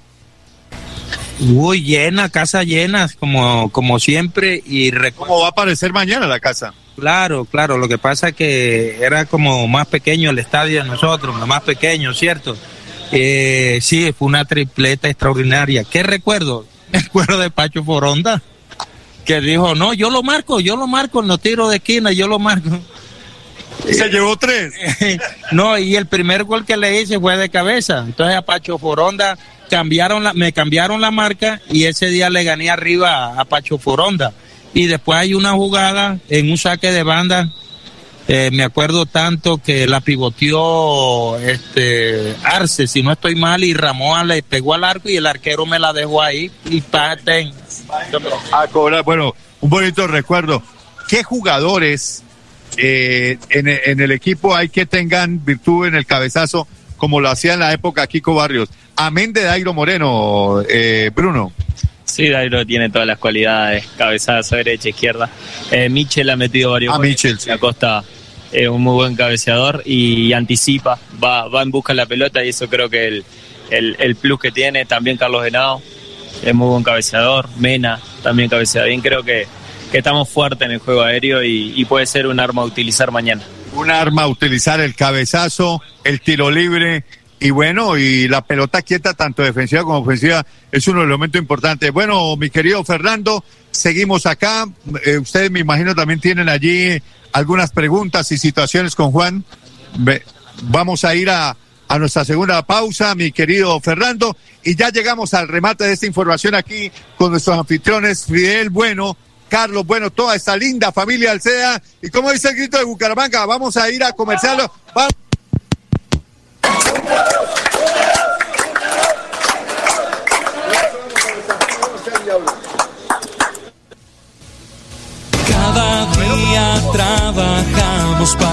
Uy, llena, casa llena, como, como siempre. y ¿Cómo va a aparecer mañana la casa? Claro, claro. Lo que pasa es que era como más pequeño el estadio de nosotros, más pequeño, ¿cierto? Eh, sí, fue una tripleta extraordinaria. ¿Qué recuerdo? (laughs) Me acuerdo de Pacho Foronda, que dijo, no, yo lo marco, yo lo marco en los tiros de esquina, yo lo marco. Se llevó tres. (laughs) no, y el primer gol que le hice fue de cabeza. Entonces a Pacho Foronda cambiaron la, me cambiaron la marca y ese día le gané arriba a Pacho Foronda. Y después hay una jugada en un saque de banda. Eh, me acuerdo tanto que la pivoteó este Arce, si no estoy mal, y Ramón le pegó al arco y el arquero me la dejó ahí y paten. A cobrar, bueno, un bonito recuerdo. ¿Qué jugadores eh, en, en el equipo hay que tengan virtud en el cabezazo, como lo hacía en la época Kiko Barrios? Amén de Dairo Moreno, eh, Bruno. Sí, Dairo tiene todas las cualidades, cabezazo derecha, izquierda. Eh, Michel ha metido varios Ah, goles. Michel, sí. Acosta es un muy buen cabeceador y anticipa, va, va en busca de la pelota y eso creo que el, el, el plus que tiene. También Carlos Henao es muy buen cabeceador. Mena también cabecea bien. Creo que, que estamos fuertes en el juego aéreo y, y puede ser un arma a utilizar mañana. Un arma, utilizar el cabezazo, el tiro libre. Y bueno, y la pelota quieta, tanto defensiva como ofensiva, es los elementos importantes. Bueno, mi querido Fernando, seguimos acá. Eh, ustedes, me imagino, también tienen allí algunas preguntas y situaciones con Juan. Vamos a ir a, a nuestra segunda pausa, mi querido Fernando, y ya llegamos al remate de esta información aquí con nuestros anfitriones, Fidel Bueno, Carlos Bueno, toda esta linda familia Alcea. Y como dice el grito de Bucaramanga, vamos a ir a comerciarlo.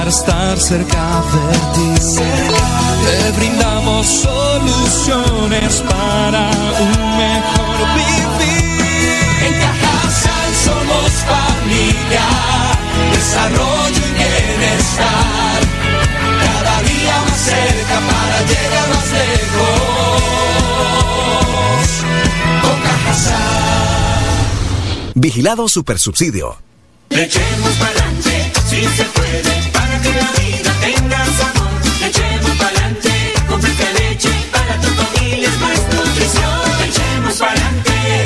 Para estar cerca de ti. Te brindamos soluciones para un mejor vivir. En Cajasal somos familia, desarrollo y bienestar. Cada día más cerca para llegar más lejos. Con Cajasal. Vigilado Supersubsidio. Le echemos pa'lante, si se puede, echemos pa'lante,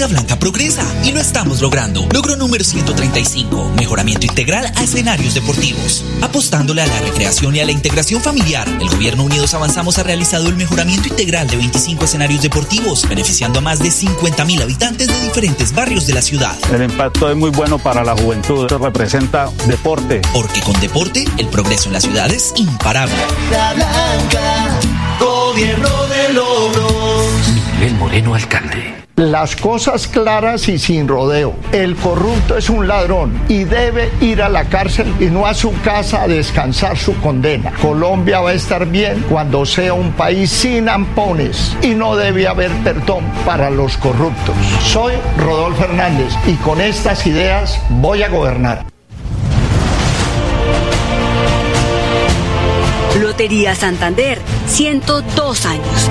Florida Blanca progresa y lo estamos logrando. Logro número 135, mejoramiento integral a escenarios deportivos. Apostándole a la recreación y a la integración familiar, el Gobierno Unidos Avanzamos ha realizado el mejoramiento integral de 25 escenarios deportivos, beneficiando a más de 50 mil habitantes de diferentes barrios de la ciudad. El impacto es muy bueno para la juventud, Esto representa deporte. Porque con deporte, el progreso en la ciudad es imparable. La Blanca, gobierno de logros. Moreno, alcalde. Las cosas claras y sin rodeo. El corrupto es un ladrón y debe ir a la cárcel y no a su casa a descansar su condena. Colombia va a estar bien cuando sea un país sin ampones y no debe haber perdón para los corruptos. Soy Rodolfo Hernández y con estas ideas voy a gobernar. Lotería Santander, 102 años.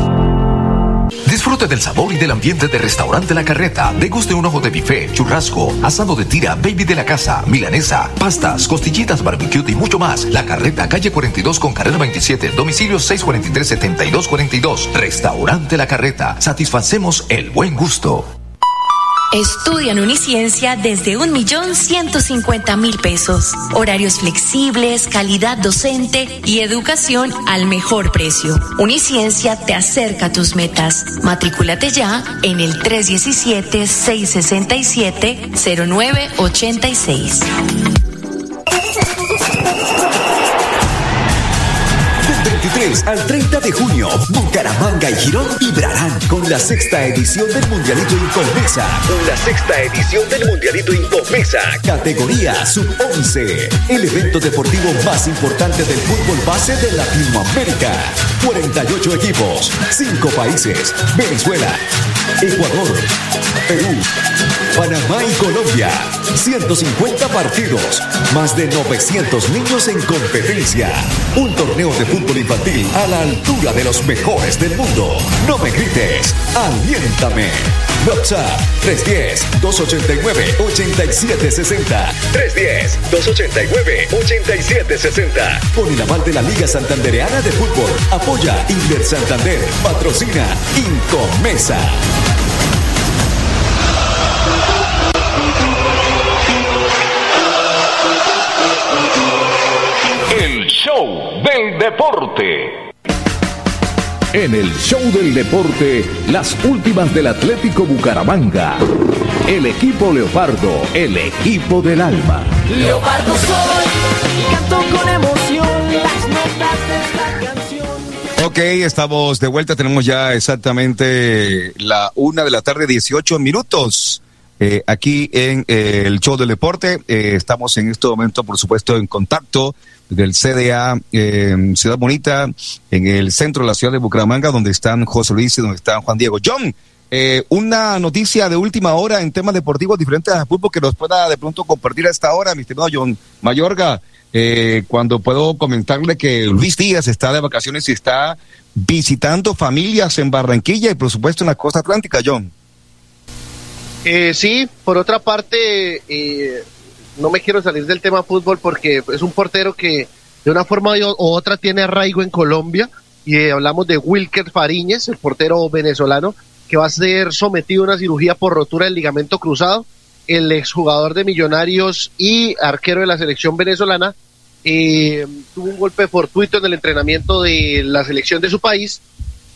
Disfrute del sabor y del ambiente de Restaurante La Carreta. Deguste un ojo de bife, churrasco, asado de tira, baby de la casa, milanesa, pastas, costillitas, barbecue y mucho más. La Carreta, calle 42 con carrera 27, domicilio 643-7242. Restaurante La Carreta. Satisfacemos el buen gusto. Estudia en Uniciencia desde un millón ciento cincuenta mil pesos. Horarios flexibles, calidad docente y educación al mejor precio. Uniciencia te acerca a tus metas. Matrículate ya en el 317-667-0986. Del 23 al 30 de junio, Bucaramanga y Girón vibrarán con la sexta edición del Mundialito Incomesa. Con la sexta edición del Mundialito Incomesa. Categoría Sub-11. El evento deportivo más importante del fútbol base de Latinoamérica. 48 equipos, 5 países. Venezuela, Ecuador, Perú, Panamá y Colombia. 150 partidos, más de 900 niños en competencia. Un torneo de fútbol infantil a la altura de los mejores del mundo. No me grites, aliéntame. WhatsApp 310-289-8760. 310-289-8760. Con el aval de la Liga Santandereana de Fútbol. Apoya Inter Santander. Patrocina Incomesa. Show del deporte. En el show del deporte, las últimas del Atlético Bucaramanga. El equipo Leopardo, el equipo del alma. Leopardo soy, canto con emoción las notas de esta canción. Ok, estamos de vuelta. Tenemos ya exactamente la una de la tarde, 18 minutos. eh, aquí en eh, el show del deporte. Eh, estamos en este momento, por supuesto, en contacto del CDA Ciudad Bonita, en el centro de la ciudad de Bucaramanga, donde están José Luis y donde está Juan Diego. John, eh, una noticia de última hora en temas deportivos diferentes a fútbol que nos pueda de pronto compartir a esta hora, mi estimado John Mayorga, eh, cuando puedo comentarle que Luis Díaz está de vacaciones y está visitando familias en Barranquilla y por supuesto en la costa atlántica, John. Eh, sí, por otra parte, eh, no me quiero salir del tema fútbol porque es un portero que de una forma u otra tiene arraigo en Colombia y eh, hablamos de Wilker Fariñez, el portero venezolano, que va a ser sometido a una cirugía por rotura del ligamento cruzado. El exjugador de Millonarios y arquero de la selección venezolana eh, tuvo un golpe fortuito en el entrenamiento de la selección de su país,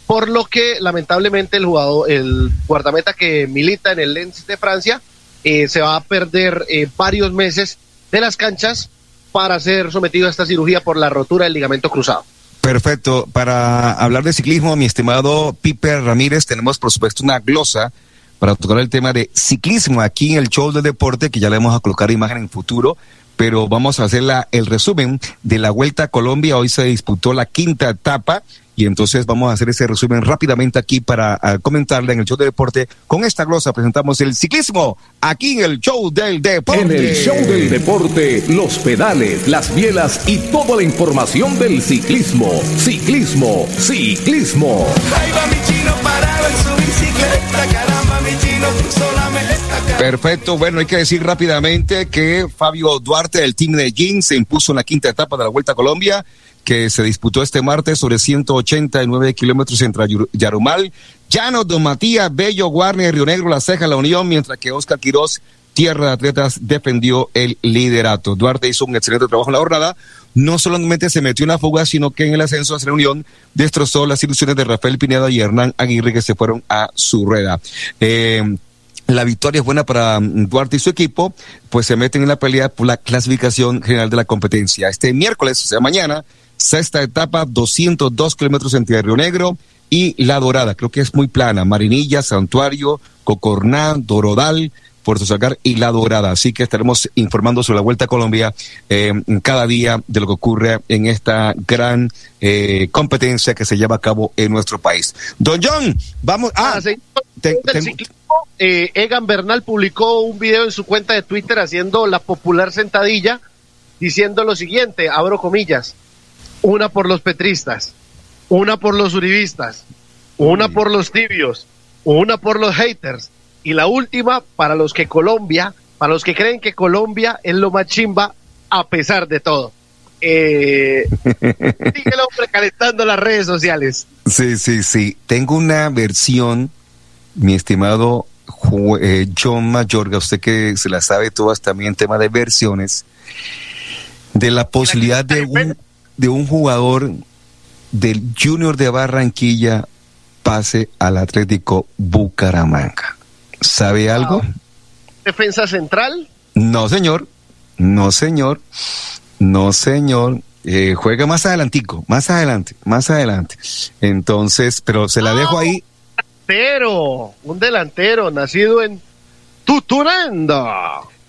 por lo que lamentablemente el jugador, el guardameta que milita en el Lens de Francia, eh, se va a perder eh, varios meses de las canchas para ser sometido a esta cirugía por la rotura del ligamento cruzado. Perfecto. Para hablar de ciclismo, mi estimado Piper Ramírez, tenemos por supuesto una glosa para tocar el tema de ciclismo aquí en el show del deporte, que ya le vamos a colocar imagen en futuro, pero vamos a hacer la, el resumen de la Vuelta a Colombia. Hoy se disputó la quinta etapa y entonces vamos a hacer ese resumen rápidamente aquí para a, comentarle en el show del deporte. Con esta glosa presentamos el ciclismo aquí en el show del deporte. En el show del deporte, los pedales, las bielas y toda la información del ciclismo. Ciclismo, ciclismo. Ahí va mi chino parado en su bicicleta, caramba mi chino, tú solamente Perfecto, bueno, hay que decir rápidamente que Fabio Duarte del Team de Jeans se impuso en la quinta etapa de la Vuelta a Colombia, que se disputó este martes sobre 189 kilómetros entre Yaru- Yarumal, Llano, Don Matías, Bello, Guarne, Río Negro, La Ceja, La Unión, mientras que Oscar Quirós, Tierra de Atletas, defendió el liderato. Duarte hizo un excelente trabajo en la jornada. No solamente se metió en la fuga, sino que en el ascenso hacia la Unión destrozó las ilusiones de Rafael Pineda y Hernán Aguirre que se fueron a su rueda. Eh, la victoria es buena para mm, Duarte y su equipo, pues se meten en la pelea por la clasificación general de la competencia. Este miércoles, o sea, mañana, sexta etapa, 202 kilómetros entre Río Negro y La Dorada. Creo que es muy plana. Marinilla, Santuario, Cocorná, Dorodal, Puerto Sacar y La Dorada. Así que estaremos informando sobre la Vuelta a Colombia eh, cada día de lo que ocurre en esta gran eh, competencia que se lleva a cabo en nuestro país. Don John, vamos. Ah, sí. te- del tengo- ciclismo, eh, Egan Bernal publicó un video en su cuenta de Twitter haciendo la popular sentadilla, diciendo lo siguiente, abro comillas, una por los petristas, una por los uribistas, una por los tibios, una por los haters, y la última para los que Colombia, para los que creen que Colombia es lo más chimba a pesar de todo. Eh, (laughs) sigue el hombre calentando las redes sociales. Sí, sí, sí. Tengo una versión, mi estimado eh, John Mayorga, usted que se la sabe todas también, tema de versiones, de la posibilidad de un, de un jugador del Junior de Barranquilla pase al Atlético Bucaramanga. ¿Sabe algo? Defensa central, No, señor. No, señor. No, señor. Eh, juega más adelantico, más adelante, más adelante. Entonces, pero se la dejo ahí. delantero, un delantero nacido en Tutunendo.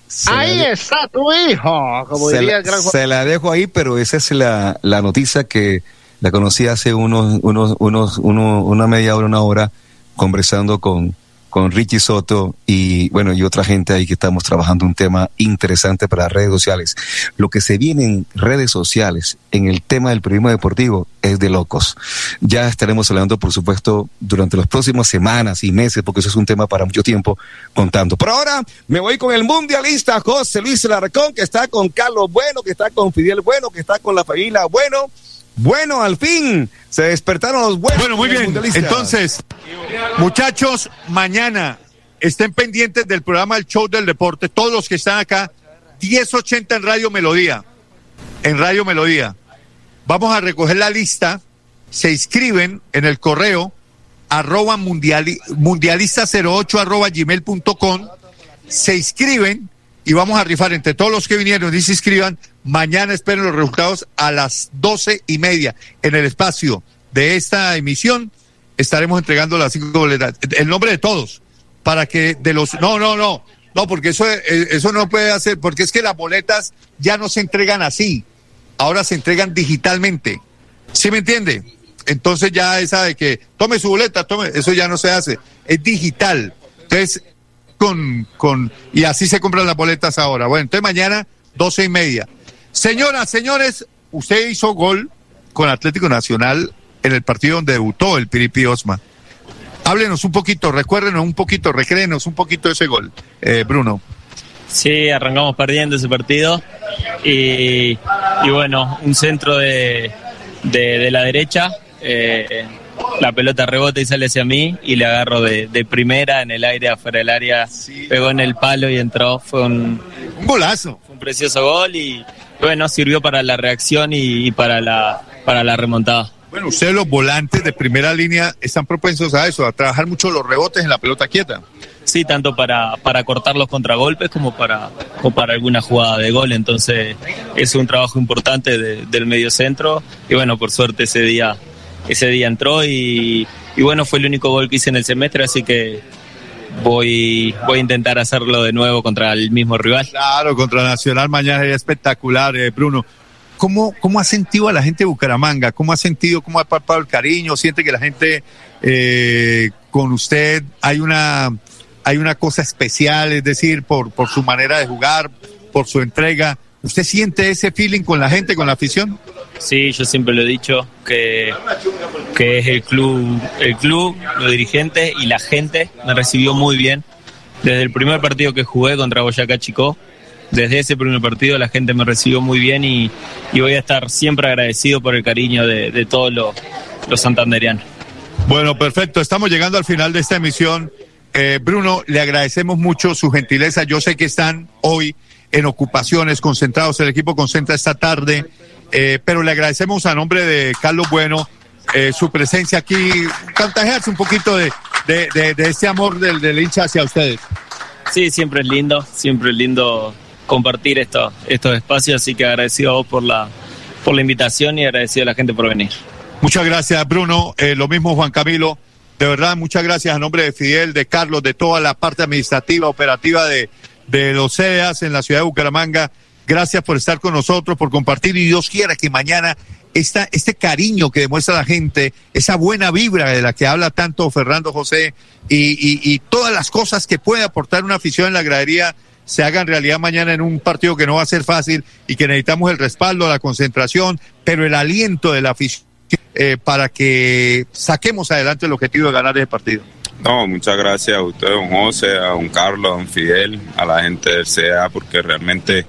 Se Ahí de- está tu hijo, como se, diría la, el gran se la dejo ahí, pero esa es la, la noticia que la conocí hace unos, unos, unos, uno- una media hora, una hora, conversando con, con Richie Soto y bueno, y otra gente ahí que estamos trabajando un tema interesante para redes sociales. Lo que se viene en redes sociales en el tema del periodismo deportivo es de locos. Ya estaremos hablando, por supuesto, durante las próximas semanas y meses, porque eso es un tema para mucho tiempo contando. Por ahora, me voy con el mundialista José Luis Larcón, que está con Carlos Bueno, que está con Fidel Bueno, que está con la familia Bueno. Bueno, al fin se despertaron los buenos. Bueno, muy bien. Entonces, muchachos, mañana estén pendientes del programa El Show del Deporte. Todos los que están acá, 1080 en Radio Melodía. En Radio Melodía. Vamos a recoger la lista. Se inscriben en el correo arroba mundiali- mundialista08 arroba gmail.com. Se inscriben y vamos a rifar entre todos los que vinieron y se inscriban. Mañana esperen los resultados a las doce y media en el espacio de esta emisión. Estaremos entregando las cinco boletas. El nombre de todos. Para que de los. No, no, no. No, porque eso, eh, eso no puede hacer. Porque es que las boletas ya no se entregan así. Ahora se entregan digitalmente. ¿Sí me entiende? Entonces ya esa de que tome su boleta, tome, eso ya no se hace. Es digital. Entonces, con, con, y así se compran las boletas ahora. Bueno, entonces mañana, doce y media. Señoras, señores, usted hizo gol con Atlético Nacional en el partido donde debutó el Piripi Osma. Háblenos un poquito, recuérdenos un poquito, recréenos un poquito ese gol, eh, Bruno. Sí, arrancamos perdiendo ese partido y, y bueno, un centro de, de, la derecha, eh, la pelota rebota y sale hacia mí y le agarro de, de primera en el aire afuera del área, pegó en el palo y entró, fue un, un golazo. Fue un precioso gol y bueno, sirvió para la reacción y, y para, la, para la remontada. Bueno, ustedes los volantes de primera línea están propensos a eso, a trabajar mucho los rebotes en la pelota quieta. Sí, tanto para, para cortar los contragolpes como para, como para alguna jugada de gol. Entonces es un trabajo importante de- del medio centro y bueno, por suerte ese día, ese día entró y, y bueno, fue el único gol que hice en el semestre, así que voy, voy a intentar hacerlo de nuevo contra el mismo rival. Claro, contra Nacional mañana sería espectacular, eh, Bruno. ¿Cómo, ¿Cómo ha sentido a la gente de Bucaramanga? ¿Cómo ha sentido, cómo ha palpado el cariño? ¿Siente que la gente eh, con usted hay una, hay una cosa especial, es decir, por, por su manera de jugar, por su entrega? ¿Usted siente ese feeling con la gente, con la afición? Sí, yo siempre lo he dicho, que, que es el club, el club, los dirigentes y la gente me recibió muy bien. Desde el primer partido que jugué contra Boyacá Chicó, desde ese primer partido la gente me recibió muy bien y, y voy a estar siempre agradecido por el cariño de, de todos los, los santanderianos. Bueno, perfecto. Estamos llegando al final de esta emisión. Eh, Bruno, le agradecemos mucho su gentileza. Yo sé que están hoy en ocupaciones, concentrados. El equipo concentra esta tarde. Eh, pero le agradecemos a nombre de Carlos Bueno eh, su presencia aquí, contagiarse un poquito de, de, de, de este amor del, del hincha hacia ustedes. Sí, siempre es lindo, siempre es lindo compartir esto, estos espacios, así que agradecido a vos por la, por la invitación y agradecido a la gente por venir. Muchas gracias, Bruno. Eh, lo mismo, Juan Camilo. De verdad, muchas gracias a nombre de Fidel, de Carlos, de toda la parte administrativa, operativa de, de los CEAS en la ciudad de Bucaramanga. Gracias por estar con nosotros, por compartir y Dios quiera que mañana esta, este cariño que demuestra la gente, esa buena vibra de la que habla tanto Fernando José y, y, y todas las cosas que puede aportar una afición en la gradería se hagan realidad mañana en un partido que no va a ser fácil y que necesitamos el respaldo, la concentración, pero el aliento de la afición eh, para que saquemos adelante el objetivo de ganar ese partido. No, muchas gracias a usted, don José, a don Carlos, a don Fidel, a la gente del CA, porque realmente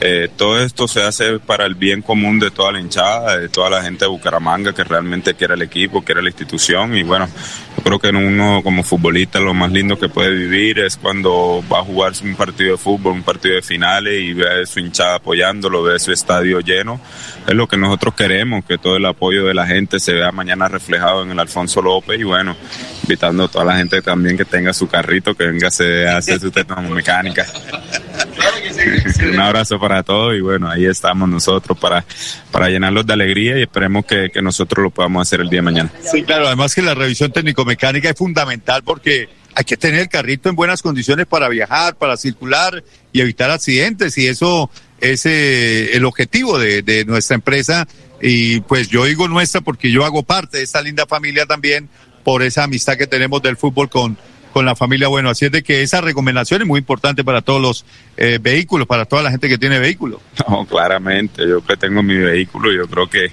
eh, todo esto se hace para el bien común de toda la hinchada, de toda la gente de Bucaramanga que realmente quiere el equipo, quiere la institución y bueno, yo creo que uno como futbolista lo más lindo que puede vivir es cuando va a jugar un partido de fútbol, un partido de finales y ve a su hinchada apoyándolo, ve su estadio lleno. Es lo que nosotros queremos, que todo el apoyo de la gente se vea mañana reflejado en el Alfonso López y bueno, invitando a toda la gente también que tenga su carrito, que venga a hacer, a hacer su mecánica. (laughs) Un abrazo para todos y bueno, ahí estamos nosotros para, para llenarlos de alegría y esperemos que, que nosotros lo podamos hacer el día de mañana. Sí, claro, además que la revisión técnico-mecánica es fundamental porque hay que tener el carrito en buenas condiciones para viajar, para circular y evitar accidentes y eso es eh, el objetivo de, de nuestra empresa y pues yo digo nuestra porque yo hago parte de esta linda familia también por esa amistad que tenemos del fútbol con, con la familia Bueno. Así es de que esa recomendación es muy importante para todos los eh, vehículos, para toda la gente que tiene vehículos. (laughs) No, claramente, yo que tengo mi vehículo, yo creo que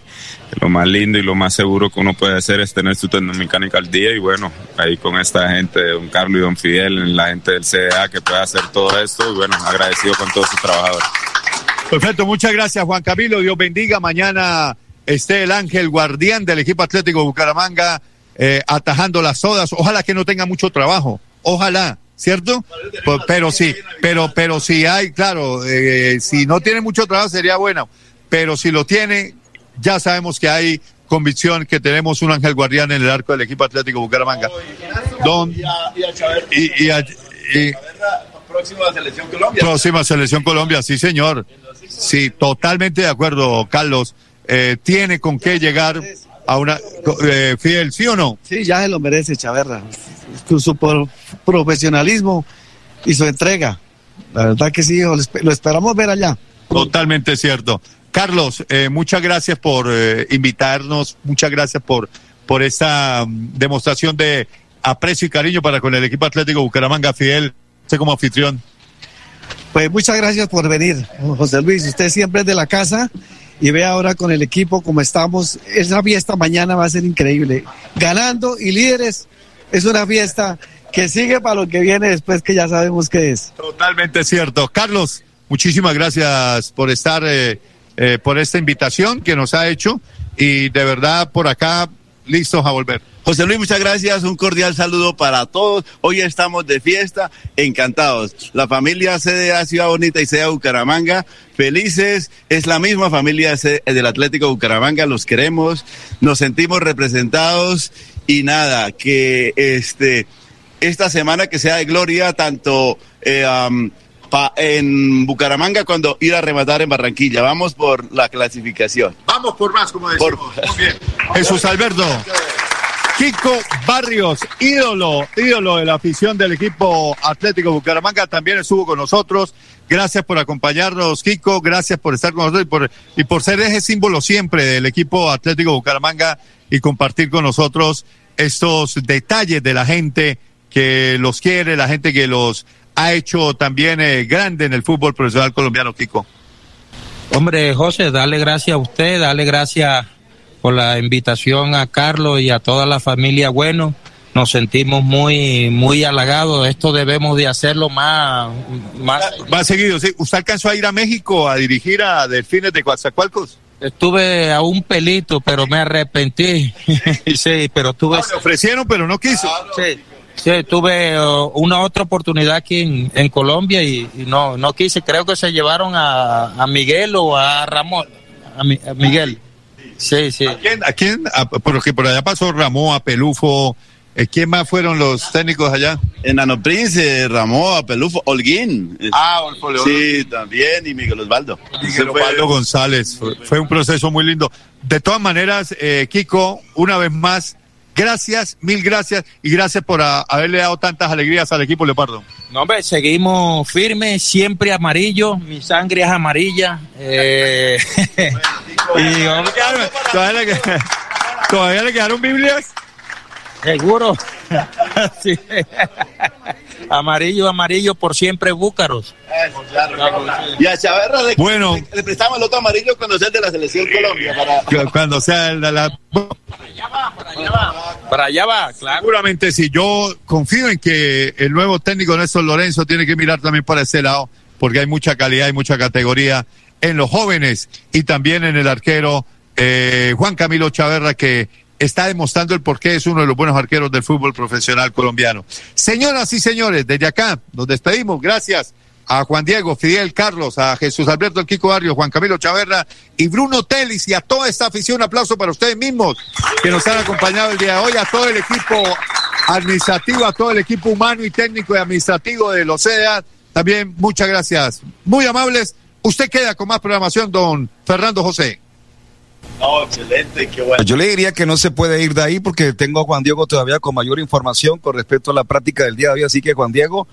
lo más lindo y lo más seguro que uno puede hacer es tener su mecánica al día y bueno, ahí con esta gente, don Carlos y don Fidel, la gente del CDA que puede hacer todo esto y bueno, agradecido con todos sus trabajadores. Perfecto, muchas gracias Juan Camilo, Dios bendiga. Mañana esté el ángel guardián del equipo atlético Bucaramanga eh, atajando las sodas. Ojalá que no tenga mucho trabajo, ojalá, ¿cierto? Pues, pero sí, pero, pero si hay, claro, eh, si no tiene mucho trabajo sería bueno, pero si lo tiene, ya sabemos que hay convicción que tenemos un ángel guardián en el arco del equipo atlético Bucaramanga. Don, y, y, a- y- Próxima selección Colombia. Próxima selección Colombia, sí señor. Sí, totalmente de acuerdo, Carlos. Eh, tiene con qué llegar a una eh, fiel, ¿sí o no? Sí, ya se lo merece Chaverra. Su por- profesionalismo y su entrega. La verdad que sí, lo esperamos ver allá. Totalmente cierto. Carlos, eh, muchas gracias por eh, invitarnos, muchas gracias por, por esta mm, demostración de aprecio y cariño para con el equipo atlético Bucaramanga Fidel, usted como anfitrión. Pues muchas gracias por venir, José Luis. Usted siempre es de la casa y ve ahora con el equipo como estamos. Esa fiesta mañana va a ser increíble. Ganando y líderes, es una fiesta que sigue para lo que viene después que ya sabemos qué es. Totalmente cierto. Carlos, muchísimas gracias por estar, eh, eh, por esta invitación que nos ha hecho y de verdad por acá listos a volver. José Luis, muchas gracias. Un cordial saludo para todos. Hoy estamos de fiesta, encantados. La familia CDA Ciudad Bonita y CDA Bucaramanga, felices. Es la misma familia del Atlético Bucaramanga, los queremos, nos sentimos representados y nada, que este, esta semana que sea de gloria, tanto eh, en Bucaramanga cuando ir a rematar en Barranquilla. Vamos por la clasificación. Vamos por más, como decimos. Muy bien. (laughs) Jesús Alberto. Kiko Barrios, ídolo, ídolo de la afición del equipo Atlético Bucaramanga, también estuvo con nosotros. Gracias por acompañarnos, Kiko. Gracias por estar con nosotros y por, ser ese símbolo siempre del equipo Atlético Bucaramanga y compartir con nosotros estos detalles de la gente que los quiere, la gente que los ha hecho también eh, grande en el fútbol profesional colombiano, Kiko. Hombre, José, dale gracias a usted, dale gracias por la invitación a Carlos y a toda la familia Bueno. Nos sentimos muy, muy halagados. Esto debemos de hacerlo más, más. Más seguido, sí. ¿Usted alcanzó a ir a México a dirigir a Delfines de Coatzacoalcos? Estuve a un pelito, pero me arrepentí. (laughs) sí, pero tuve. le ofrecieron, pero no quiso. Sí, sí, tuve uh, una otra oportunidad aquí en, en Colombia y, y no, no quise. Creo que se llevaron a, a Miguel o a Ramón. A, Mi- a Miguel. Sí, sí. ¿A quién? ¿A quién? A- porque por allá pasó Ramón, a Pelufo. Eh, ¿Quién más fueron los técnicos allá? Enano Prince, Ramón, Pelufo, Holguín. Ah, Olfo León. Sí, también, y Miguel Osvaldo. Miguel Osvaldo González. Fue, fue un proceso muy lindo. De todas maneras, eh, Kiko, una vez más, gracias, mil gracias y gracias por a- haberle dado tantas alegrías al equipo Leopardo. No, hombre, seguimos firmes, siempre amarillo. Mi sangre es amarilla. Eh, (laughs) y, hombre, ¿Todavía le, todavía le quedaron Biblias? Seguro. (laughs) Sí. Amarillo, amarillo por siempre Búcaros. Y a Chaverra le, Bueno. le, prestamos el otro amarillo cuando sea el de la selección Colombia. Para... Cu- Cuando sea la, la- Para allá va, claro. Seguramente sí. Yo confío en que el nuevo técnico Néstor Lorenzo tiene que mirar también para ese lado, porque hay mucha calidad y mucha categoría en los jóvenes y también en el arquero eh, Juan Camilo Chaverra, que está demostrando el por qué es uno de los buenos arqueros del fútbol profesional colombiano. Señoras y señores, desde acá nos despedimos. Gracias a Juan Diego, Fidel Carlos, a Jesús Alberto El Kiko Barrio, Juan Camilo Chaverra y Bruno Telis y a toda esta afición. Un aplauso para ustedes mismos que nos han acompañado el día de hoy, a todo el equipo administrativo, a todo el equipo humano y técnico y administrativo de los CEA. También muchas gracias. Muy amables. Usted queda con más programación, don Fernando José. No, excelente, qué bueno. Yo le diría que no se puede ir de ahí porque tengo a Juan Diego todavía con mayor información con respecto a la práctica del día de hoy. Así que Juan Diego,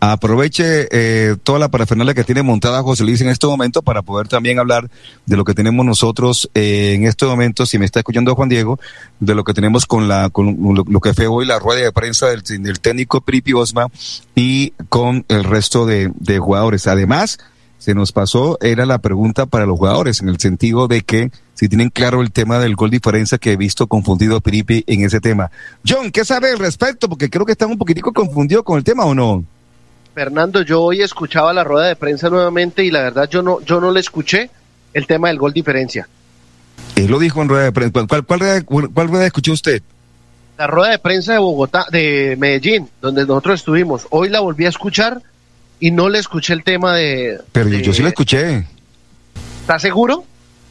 aproveche eh, toda la parafernalia que tiene montada José Luis en este momento para poder también hablar de lo que tenemos nosotros eh, en este momento, si me está escuchando Juan Diego, de lo que tenemos con la con lo, que fue hoy la rueda de prensa del, técnico Pripi Osma y con el resto de, de jugadores. Además, se nos pasó era la pregunta para los jugadores, en el sentido de que si tienen claro el tema del gol diferencia que he visto confundido a Piripi en ese tema. John, ¿qué sabe al respecto? Porque creo que están un poquitico confundidos con el tema o no. Fernando, yo hoy escuchaba la rueda de prensa nuevamente y la verdad yo no, yo no le escuché el tema del gol diferencia. Él lo dijo en rueda de prensa. ¿Cuál, cuál, cuál rueda, cuál rueda escuchó usted? La rueda de prensa de Bogotá, de Medellín, donde nosotros estuvimos. Hoy la volví a escuchar y no le escuché el tema de. Pero de- yo sí lo escuché. ¿Está seguro?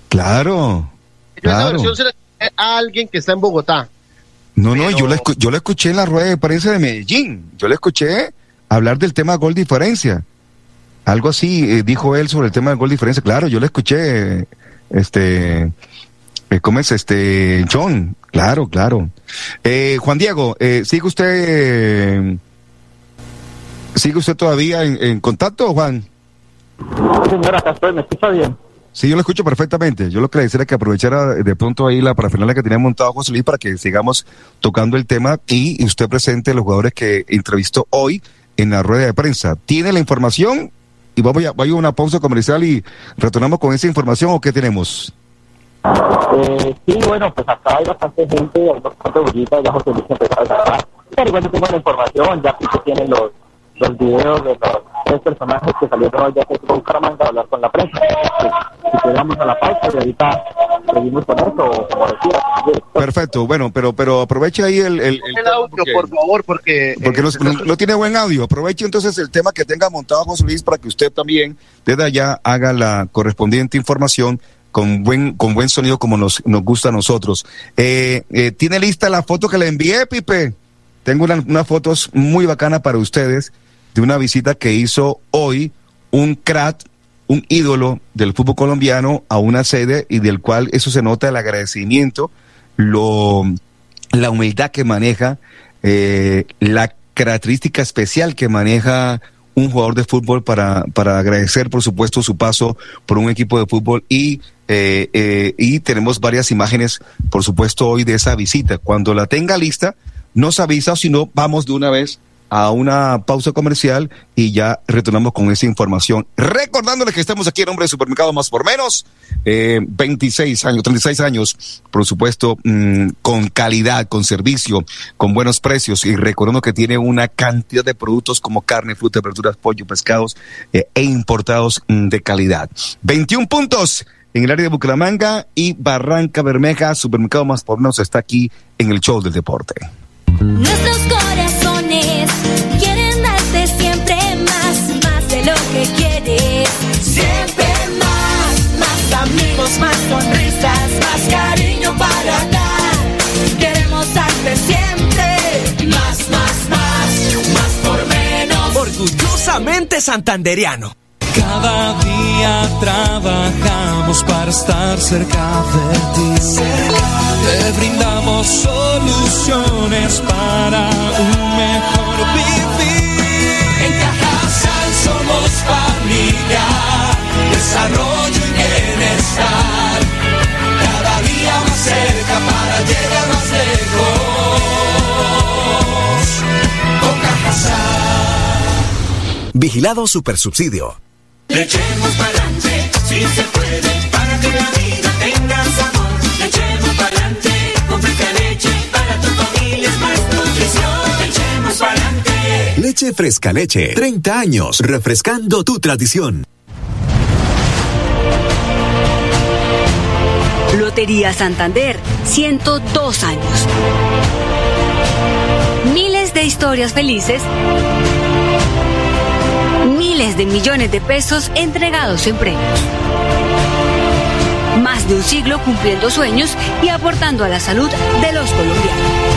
Claro. Yo esa versión se la escuché a alguien que está en Bogotá. No, no, yo, la yo la escuché en la rueda de prensa de Medellín. Yo la escuché hablar del tema gol diferencia. Algo así eh, dijo él sobre el tema del gol diferencia. Claro, yo la escuché, este, eh, ¿cómo es este, John? Claro, claro. Eh, Juan Diego, eh, ¿sigue usted, eh, sigue usted todavía en, en contacto, Juan? Señora, acá estoy, ¿me escucha bien? Sí, yo lo escucho perfectamente. Yo lo que le decía era que aprovechara de pronto ahí la parafernalia que tenía montado José Luis para que sigamos tocando el tema y usted presente los jugadores que entrevistó hoy en la rueda de prensa. ¿Tiene la información? Y vamos a, vaya una pausa comercial y retornamos con esa información o qué tenemos. Eh, sí, bueno, pues acá hay bastante gente, hay bastante bollitas, ya José Luis empezó a agarrar. Pero igual yo tengo la información, ya tienen los, los videos de los tres personajes que salieron hoy de Atlético Bucaramanga a hablar con la prensa. Si, llegamos a la pausa y ahorita seguimos con eso, o como decía, Perfecto, bueno, pero pero aproveche ahí el, el, el El audio, por favor, porque... porque no, no- no tiene buen audio. Aproveche entonces el tema que tenga montado José Luis para que usted también desde allá haga la correspondiente información con buen con buen sonido como nos, nos gusta a nosotros. Eh, eh, ¿Tiene lista la foto que le envié, Pipe? Tengo una- unas fotos muy bacanas para ustedes de una visita que hizo hoy un crack, un ídolo del fútbol colombiano a una sede y del cual eso se nota el agradecimiento, lo, la humildad que maneja, eh, la característica especial que maneja un jugador de fútbol para, para agradecer, por supuesto, su paso por un equipo de fútbol y, eh, eh, y tenemos varias imágenes, por supuesto, hoy de esa visita. Cuando la tenga lista, nos avisa, o si no, vamos de una vez a una pausa comercial y ya retornamos con esa información. Recordándoles que estamos aquí en Hombre de Supermercado Más por Menos, eh, 26 años, 36 años, por supuesto, mm, con calidad, con servicio, con buenos precios y recordando que tiene una cantidad de productos como carne, frutas, verduras, pollo, pescados eh, e importados mm, de calidad. 21 puntos en el área de Bucaramanga y Barranca Bermeja, Supermercado Más por Menos está aquí en el show del deporte. Nuestros corazones amigos, más sonrisas, más cariño para dar. Queremos darte siempre más, más, más, más por menos. Orgullosamente santanderiano. Cada día trabajamos para estar cerca de ti. Te brindamos soluciones para un mejor vivir. En Cajasal somos familia, desarrollo y bienestar. Cada día más cerca para llegar más lejos. Con. Vigilado Supersubsidio. Le echemos pa'lante, si se puede, para que la vida tenga sabor. Le echemos pa'lante, con fresca leche, para tu familia es más nutrición. Le echemos pa'lante. Leche Fresca Leche. 30 años refrescando tu tradición. Lotería Santander, 102 años. Miles de historias felices. Miles de millones de pesos entregados en premios. Más de un siglo cumpliendo sueños y aportando a la salud de los colombianos.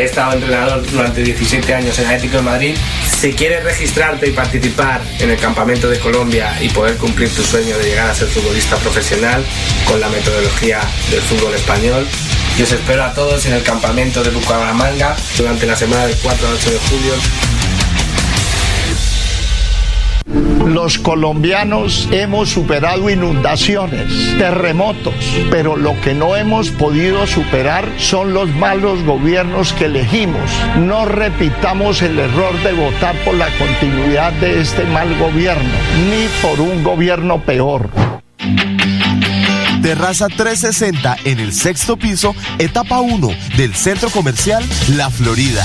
He estado entrenador durante 17 años en Atlético de Madrid. Si quieres registrarte y participar en el campamento de Colombia y poder cumplir tu sueño de llegar a ser futbolista profesional con la metodología del fútbol español, yo os espero a todos en el campamento de Bucaramanga durante la semana del 4 al 8 de julio. Los colombianos hemos superado inundaciones, terremotos, pero lo que no hemos podido superar son los malos gobiernos que elegimos. No repitamos el error de votar por la continuidad de este mal gobierno, ni por un gobierno peor. Terraza 360 en el sexto piso, etapa 1 del centro comercial La Florida.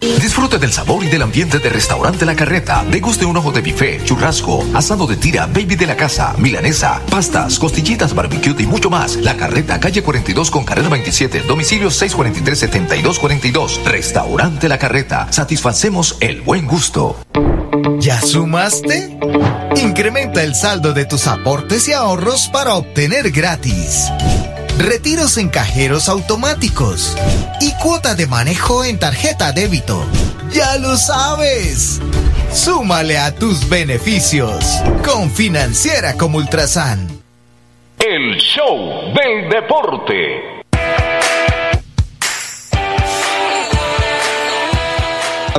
Disfrute del sabor y del ambiente de Restaurante La Carreta. Deguste un ojo de bife, churrasco, asado de tira, baby de la casa, milanesa, pastas, costillitas, barbecue y mucho más. La Carreta, calle 42 con carrera 27, domicilio 643-7242. Restaurante La Carreta. Satisfacemos el buen gusto. ¿Ya sumaste? Incrementa el saldo de tus aportes y ahorros para obtener gratis. Retiros en cajeros automáticos y cuota de manejo en tarjeta débito. Ya lo sabes. Súmale a tus beneficios con Financiera como Ultrasan. El show del deporte.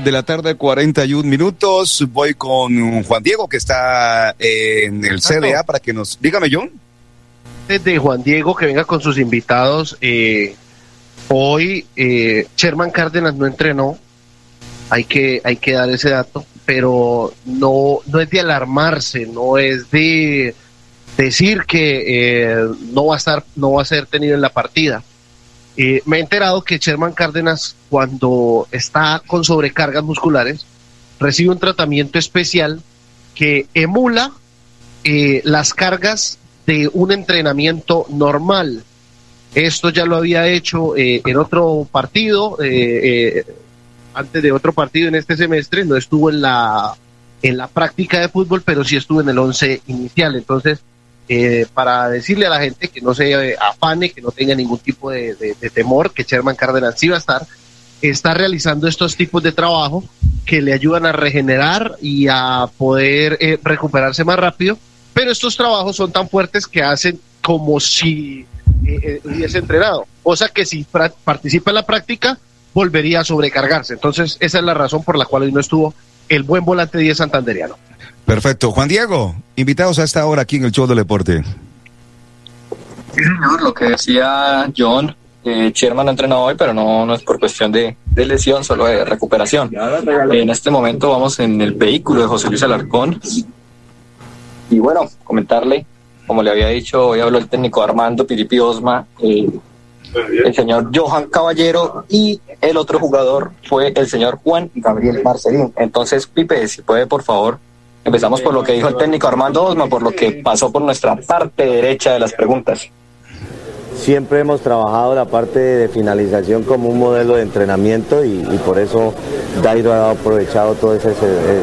de la tarde, 41 minutos. Voy con Juan Diego, que está en el CDA, para que nos. Dígame, John. De Juan Diego, que venga con sus invitados. Eh, hoy, eh, Sherman Cárdenas no entrenó. Hay que, hay que dar ese dato, pero no, no es de alarmarse, no es de decir que eh, no va a estar, no va a ser tenido en la partida. Me he enterado que Sherman Cárdenas, cuando está con sobrecargas musculares, recibe un tratamiento especial que emula las cargas de un entrenamiento normal. Esto ya lo había hecho eh, en otro partido, eh, eh, antes de otro partido en este semestre, no estuvo en la, en la práctica de fútbol, pero sí estuvo en el once inicial. Entonces, eh, para decirle a la gente que no se afane, que no tenga ningún tipo de temor, que Sherman Cárdenas sí va a estar, está realizando estos tipos de trabajo que le ayudan a regenerar y a poder eh, recuperarse más rápido, pero estos trabajos son tan fuertes que hacen como si eh, eh, hubiese entrenado, cosa que si participa en la práctica volvería a sobrecargarse. Entonces, esa es la razón por la cual hoy no estuvo el buen volante 10 santanderiano. Perfecto. Juan Diego, invitados a esta hora aquí en el show del deporte. Sí, señor, lo que decía John, eh, Sherman no entrenó hoy, pero no, no es por cuestión de, de lesión, solo de recuperación. En este momento vamos en el vehículo de José Luis Alarcón. Y bueno, comentarle, como le había dicho, hoy habló el técnico Armando Piripi Osma, eh, el señor Johan Caballero y el otro jugador fue el señor Juan Gabriel Marcelín. Entonces, Pipe, si puede, por favor, empezamos por lo que dijo el técnico Armando Osma, por lo que pasó por nuestra parte derecha de las preguntas. Siempre hemos trabajado la parte de finalización como un modelo de entrenamiento y, por eso Dairo ha aprovechado todos esos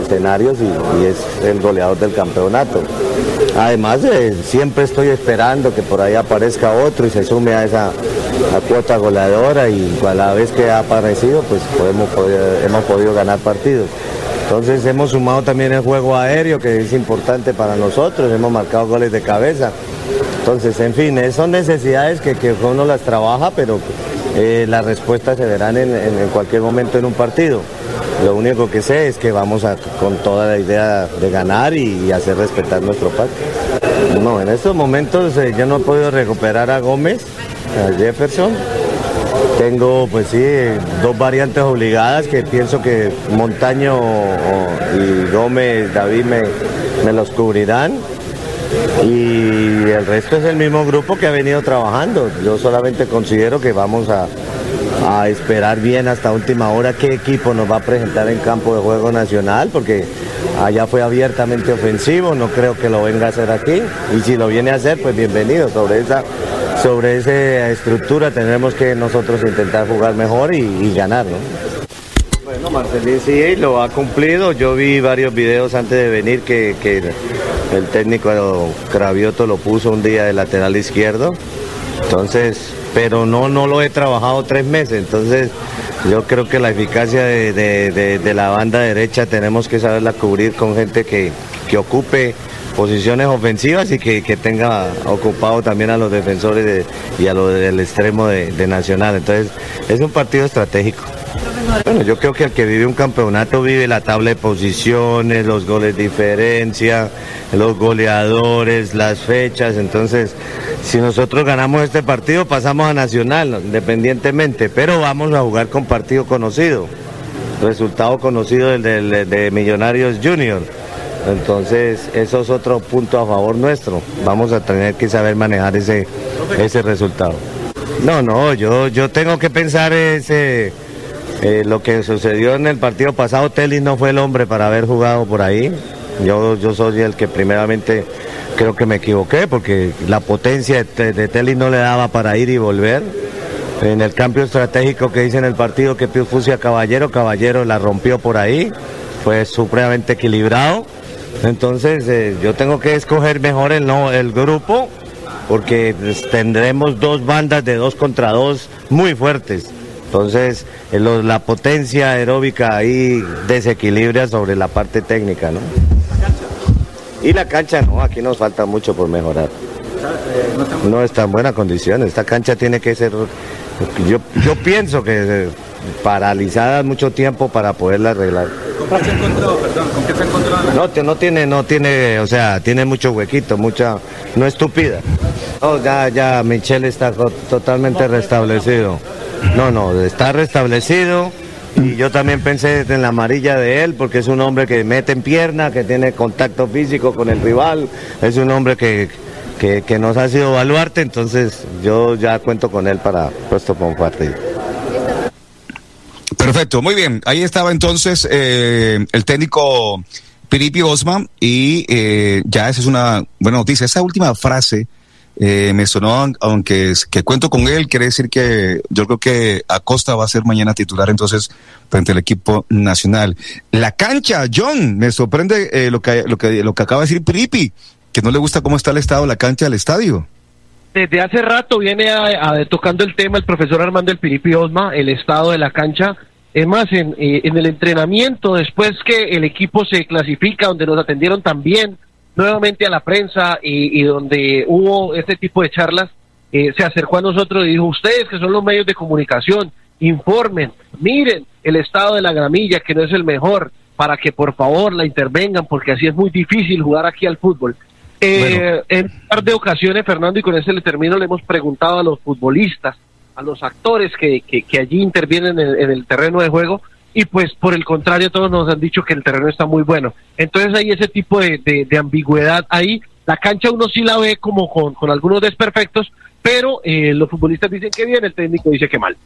escenarios y, es el goleador del campeonato. Además, eh, siempre estoy esperando que por ahí aparezca otro y se sume a esa a cuota goleadora y a la vez que ha aparecido, pues podemos, hemos podido ganar partidos. Entonces hemos sumado también el juego aéreo, que es importante para nosotros, hemos marcado goles de cabeza. Entonces, en fin, eh, son necesidades que, que uno las trabaja, pero eh, las respuestas se verán en, en- cualquier momento en un partido. Lo único que sé es que vamos a- con toda la idea de ganar y, hacer respetar nuestro patio. No, en estos momentos eh, yo no he podido recuperar a Gómez, a Jefferson. Tengo, pues sí, dos variantes obligadas que pienso que Montaño y Gómez, David me los cubrirán. Y el resto es el mismo grupo que ha venido trabajando. Yo solamente considero que vamos a, a esperar bien hasta última hora qué equipo nos va a presentar en campo de juego nacional, porque allá fue abiertamente ofensivo, no creo que lo venga a hacer aquí. Y si lo viene a hacer, pues bienvenido. Sobre esa, sobre esa estructura tendremos que nosotros intentar jugar mejor y, y ganar, ¿no? Bueno, Marcelín sí lo ha cumplido. Yo vi varios videos antes de venir que el técnico Cravioto lo puso un día de lateral izquierdo. Entonces, pero no, no lo he trabajado tres meses. Entonces, yo creo que la eficacia de, la banda derecha tenemos que saberla cubrir con gente que, que ocupe posiciones ofensivas y que, que tenga ocupado también a los defensores de- y a los del extremo de, de Nacional. Entonces, es un partido estratégico. Bueno, yo creo que el que vive un campeonato vive la tabla de posiciones, los goles de diferencia, los goleadores, las fechas. Entonces, si nosotros ganamos este partido, pasamos a Nacional, independientemente, pero vamos a jugar con partido conocido. Resultado conocido del, del- de Millonarios Junior. Entonces, eso es otro punto a favor nuestro. Vamos a tener que saber manejar ese, ese resultado. No, no, yo, yo tengo que pensar ese, eh, lo que sucedió en el partido pasado. Telis no fue el hombre para haber jugado por ahí. Yo, yo soy el que primeramente creo que me equivoqué porque la potencia de, de Telis no le daba para ir y volver. En el cambio estratégico que hice en el partido que puse a Caballero, Caballero la rompió por ahí, fue supremamente equilibrado. Entonces eh, yo tengo que escoger mejor el, no, el grupo porque tendremos dos bandas de dos contra dos muy fuertes. Entonces eh, la potencia aeróbica ahí desequilibra sobre la parte técnica, ¿no? Y la cancha no, aquí nos falta mucho por mejorar. No está en buena condición. Esta cancha tiene que ser, yo, yo pienso que eh, paralizada mucho tiempo para poderla arreglar. ¿Con qué se encontró, perdón? ¿Con qué se encontró? No, no tiene, no tiene, o sea, tiene mucho huequito, mucha, no estúpida. No, ya, ya, Michelle está totalmente restablecido. No, no, está restablecido. Y yo también pensé en la amarilla de él, porque es un hombre que mete en pierna, que tiene contacto físico con el rival, es un hombre que, que, nos ha sido baluarte, entonces yo ya cuento con él para puesto por partido. Perfecto, muy bien. Ahí estaba entonces eh, el técnico Piripi Osman y eh, ya esa es una buena noticia. Esa última frase eh, me sonó, aunque que cuento con él, quiere decir que yo creo que Acosta va a ser mañana titular entonces frente al equipo nacional. La cancha, John, me sorprende eh, lo, que, lo, que, lo que acaba de decir Piripi, que no le gusta cómo está el estado la cancha del estadio. Desde hace rato viene a- tocando el tema el profesor Armando El Piripi Osma, el estado de la cancha. Es más, en, eh, en el entrenamiento, después que el equipo se clasifica, donde nos atendieron también nuevamente a la prensa y, y donde hubo este tipo de charlas, eh, se acercó a nosotros y dijo, ustedes que son los medios de comunicación, informen, miren el estado de la gramilla, que no es el mejor, para que por favor la intervengan, porque así es muy difícil jugar aquí al fútbol. Eh, En un par de ocasiones, Fernando, y con este le termino, le hemos preguntado a los futbolistas, a los actores que, que, que allí intervienen en, en el terreno de juego, y pues por el contrario, todos nos han dicho que el terreno está muy bueno. Entonces hay ese tipo de, de- de ambigüedad ahí. La cancha uno sí la ve como con, con algunos desperfectos, pero eh, los futbolistas dicen que bien, el técnico dice que mal.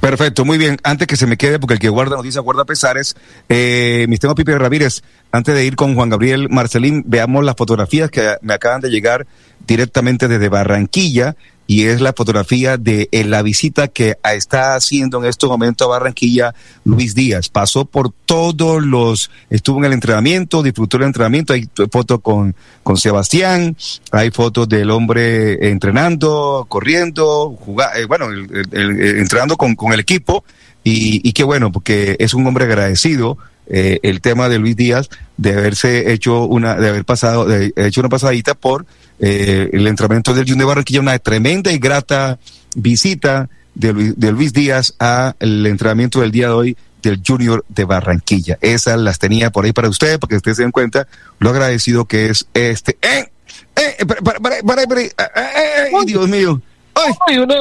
Perfecto, muy bien. Antes que se me quede, porque el que guarda noticias guarda pesares, eh, mi estimado Pipe Ramírez, antes de ir con Juan Gabriel Marcelín, veamos las fotografías que me acaban de llegar directamente desde Barranquilla y es la fotografía de eh, la visita que está haciendo en estos momentos a Barranquilla Luis Díaz. Pasó por todos los, estuvo en el entrenamiento, disfrutó el entrenamiento, hay fotos con, con Sebastián, hay fotos del hombre entrenando, corriendo, juga- eh, bueno, el- el- entrenando con, con el equipo y, y qué bueno, porque es un hombre agradecido. eh, el tema de Luis Díaz de haberse hecho una, de haber pasado, de hecho una pasadita por eh, el entrenamiento del Junior de Barranquilla, una tremenda y grata visita de Luis, de Luis Díaz al entrenamiento del día de hoy del Junior de Barranquilla. Esas las tenía por ahí para ustedes, para que ustedes se den cuenta lo agradecido que es este. ¡Eh! ¡Eh! Para, para, para, para, para, eh, eh, ¡Ay, Dios mío! ¡Ay! uno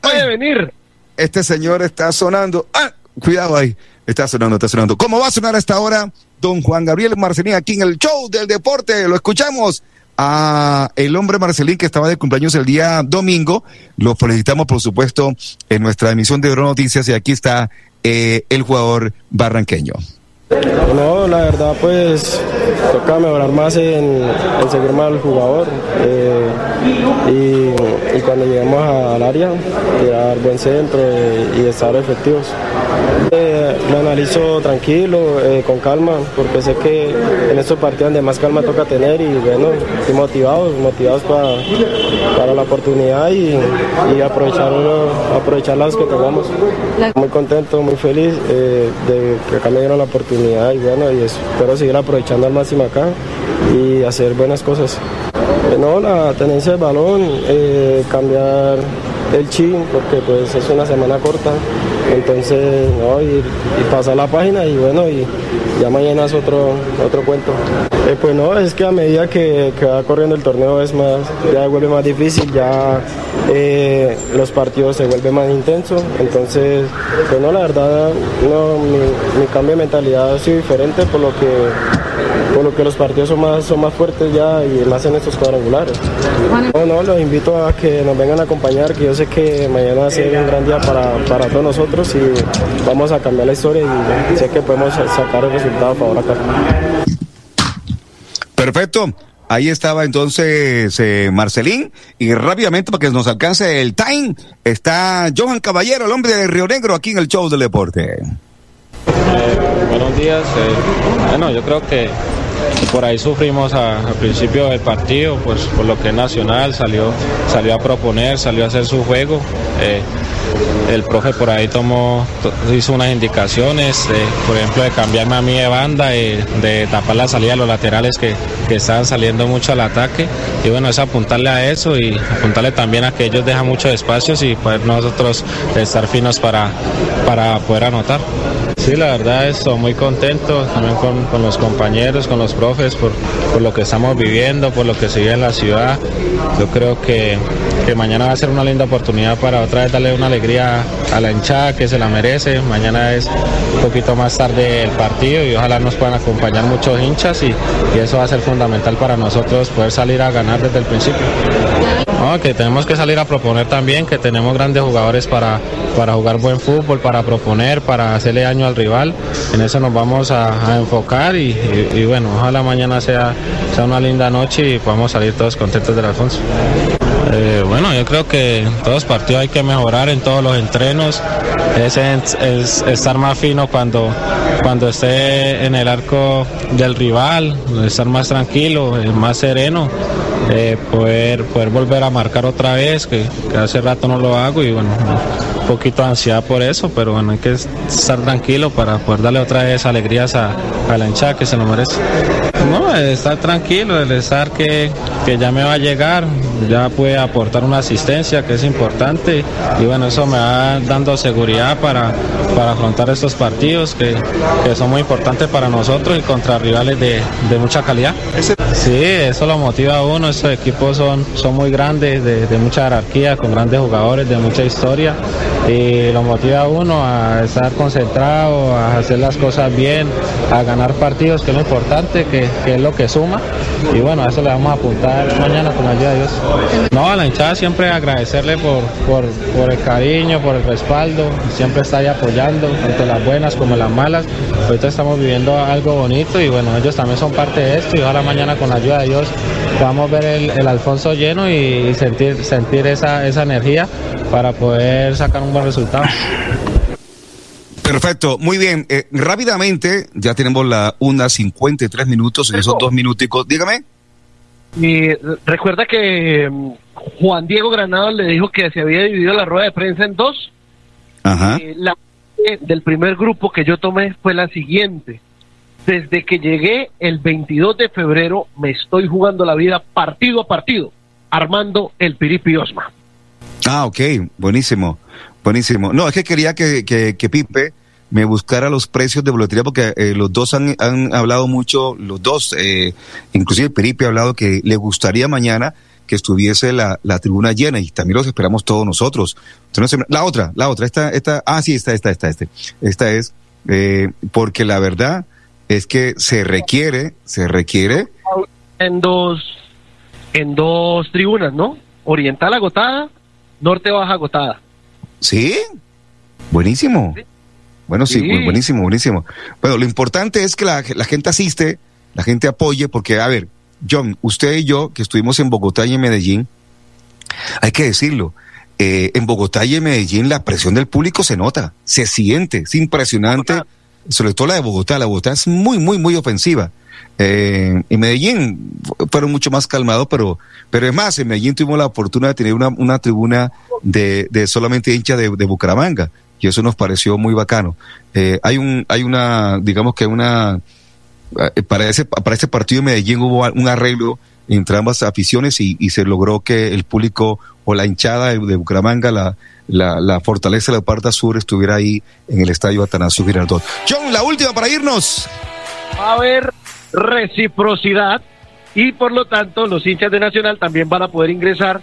puede venir! Este señor está sonando. ¡Ah! Cuidado ahí. Está sonando, está sonando. ¿Cómo va a sonar a esta hora don Juan Gabriel Marcelín aquí en el show del deporte? Lo escuchamos a el hombre Marcelín que estaba de cumpleaños el día domingo. Lo felicitamos, por supuesto, en nuestra emisión de Euro Noticias y aquí está eh, el jugador barranqueño. No, la verdad pues toca mejorar más en, seguir más al jugador eh, y, cuando lleguemos al área tirar buen centro y, estar efectivos. Eh, lo analizo tranquilo, eh, con calma, porque sé que en estos partidos donde más calma toca tener y bueno, estoy motivados, motivados para, para la oportunidad y, aprovechar, aprovechar las que tengamos. Muy contento, muy feliz de que acá me dieron la oportunidad y bueno, y espero seguir aprovechando al máximo acá y hacer buenas cosas. Eh, no, la tenencia del balón, eh, cambiar el chin, porque pues es una semana corta, entonces, no, y, pasar la página y bueno, y ya mañana es otro, otro cuento. Eh, pues no, es que a medida que, va corriendo el torneo es más, ya vuelve más difícil, ya eh, los partidos se vuelven más intensos, entonces, pues no, la verdad, no, mi, mi cambio de mentalidad ha sido diferente por lo que por lo que los partidos son más, son más fuertes ya y más en estos cuadrangulares. No, no, los invito a que nos vengan a acompañar, que yo sé que mañana va un gran día para, para todos nosotros y vamos a cambiar la historia y sé que podemos sacar el resultado a favor acá. Perfecto. Ahí estaba entonces eh, Marcelín y rápidamente para que nos alcance el time está Johan Caballero, el hombre de Río Negro, aquí en el show del deporte. Eh, buenos días. Eh, bueno, yo creo que por ahí sufrimos al principio del partido, pues por lo que es Nacional salió, salió a proponer, salió a hacer su juego. Eh, el profe por ahí tomó, hizo unas indicaciones, por ejemplo, de cambiarme a mí de banda, y de tapar la salida de los laterales que, que estaban saliendo mucho al ataque. Y bueno, es apuntarle a eso y apuntarle también a que ellos dejan muchos espacios y poder nosotros estar finos para, para poder anotar. Sí, la verdad estoy muy contento también con, los compañeros, con los profes, por, lo que estamos viviendo, por lo que se vive en la ciudad. Yo creo que, mañana va a ser una linda oportunidad para otra vez darle una alegría a la hinchada que se la merece. Mañana es un poquito más tarde el partido y ojalá nos puedan acompañar muchos hinchas y, y eso va a ser fundamental para nosotros poder salir a ganar desde el principio. No, que tenemos que salir a proponer también, que tenemos grandes jugadores para, para jugar buen fútbol, para proponer, para hacerle daño al rival. En eso nos vamos a, enfocar y, bueno, ojalá mañana sea, sea una linda noche y podamos salir todos contentos del Alfonso. Eh, bueno, yo creo que en todos los partidos hay que mejorar en todos los entrenos. Es, es, estar más fino cuando, cuando esté en el arco del rival, estar más tranquilo, más sereno. Eh, poder, poder volver a marcar otra vez, que, hace rato no lo hago y bueno, un poquito de ansiedad por eso, pero bueno, hay que estar tranquilo para poder darle otra vez alegrías a, a la hinchada que se lo merece. No, estar tranquilo, el estar que, que ya me va a llegar, ya puede aportar una asistencia que es importante y bueno, eso me va dando seguridad para, para afrontar estos partidos que, que son muy importantes para nosotros y contra rivales de, de mucha calidad. Sí, eso lo motiva a uno, estos equipos son, son muy grandes, de, de mucha jerarquía, con grandes jugadores, de mucha historia y lo motiva a uno a estar concentrado, a hacer las cosas bien, a ganar partidos, que es lo importante, que, que es lo que suma y bueno, a eso le vamos a apuntar mañana con la ayuda de Dios. No, a la hinchada siempre agradecerle por, por, por el cariño, por el respaldo, siempre está ahí apoyando, tanto las buenas como las malas. Ahorita estamos viviendo algo bonito y bueno, ellos también son parte de esto y ojalá mañana con la ayuda de Dios podamos ver el, Alfonso lleno y, sentir, sentir esa, esa energía para poder sacar un buen resultado. Perfecto, muy bien. Eh, rápidamente, ya tenemos la una 53 minutos en esos dos minuticos. Dígame. Y recuerda que mm, Juan Diego Granado le dijo que se había dividido la rueda de prensa en dos. Ajá. Eh, la del primer grupo que yo tomé fue la siguiente. Desde que llegué el 22 de febrero me estoy jugando la vida partido a partido, armando el Piripi Osma. Ah, ok, buenísimo, buenísimo. No, es que quería que, que, Pipe me buscara los precios de boletería porque eh, los dos han, han, hablado mucho, los dos, eh, inclusive Piripe ha hablado que le gustaría mañana que estuviese la, la tribuna llena y también los esperamos todos nosotros. Entonces, la otra, la otra, esta, esta, ah, sí, esta, esta, esta, este. Esta es, eh, porque la verdad es que se requiere, se requiere. En dos, en dos tribunas, ¿no? Oriental agotada, norte baja agotada. Sí, buenísimo. Bueno, sí, Sí. bu- buenísimo, buenísimo. Bueno, lo importante es que la, la gente asiste, la gente apoye, porque, a ver, John, usted y yo, que estuvimos en Bogotá y en Medellín, hay que decirlo, eh, en Bogotá y en Medellín la presión del público se nota, se siente, es impresionante, sobre todo la de Bogotá, la Bogotá es muy, muy, muy ofensiva. Eh, en Medellín fu- fueron mucho más calmados, pero, pero es más, en Medellín tuvimos la oportunidad de tener una, una tribuna de, de solamente hinchas de, de Bucaramanga, y eso nos pareció muy bacano. Eh, hay un, hay una, digamos que una, eh, para ese, para ese partido de Medellín hubo un arreglo entre ambas aficiones y, y se logró que el público o la hinchada de, de Bucaramanga, la, la, la fortaleza de la parte sur estuviera ahí en el estadio Atanasio Girardot. John, la última para irnos. va a haber reciprocidad y por lo tanto los hinchas de Nacional también van a poder ingresar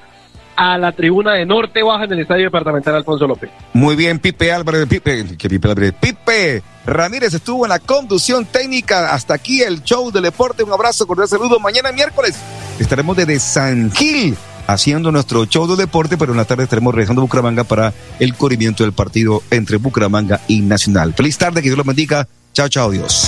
a la tribuna de Norte Baja en el Estadio Departamental Alfonso López. Muy bien, Pipe Álvarez, Pipe, que Pipe Álvarez, Pipe Ramírez estuvo en la conducción técnica. Hasta aquí el show del deporte. Un abrazo, cordial saludo. Mañana miércoles estaremos desde San Gil haciendo nuestro show del deporte, pero en la tarde estaremos regresando a Bucaramanga para el corrimiento del partido entre Bucaramanga y Nacional. Feliz tarde, que Dios los bendiga. Chao, chao, Dios.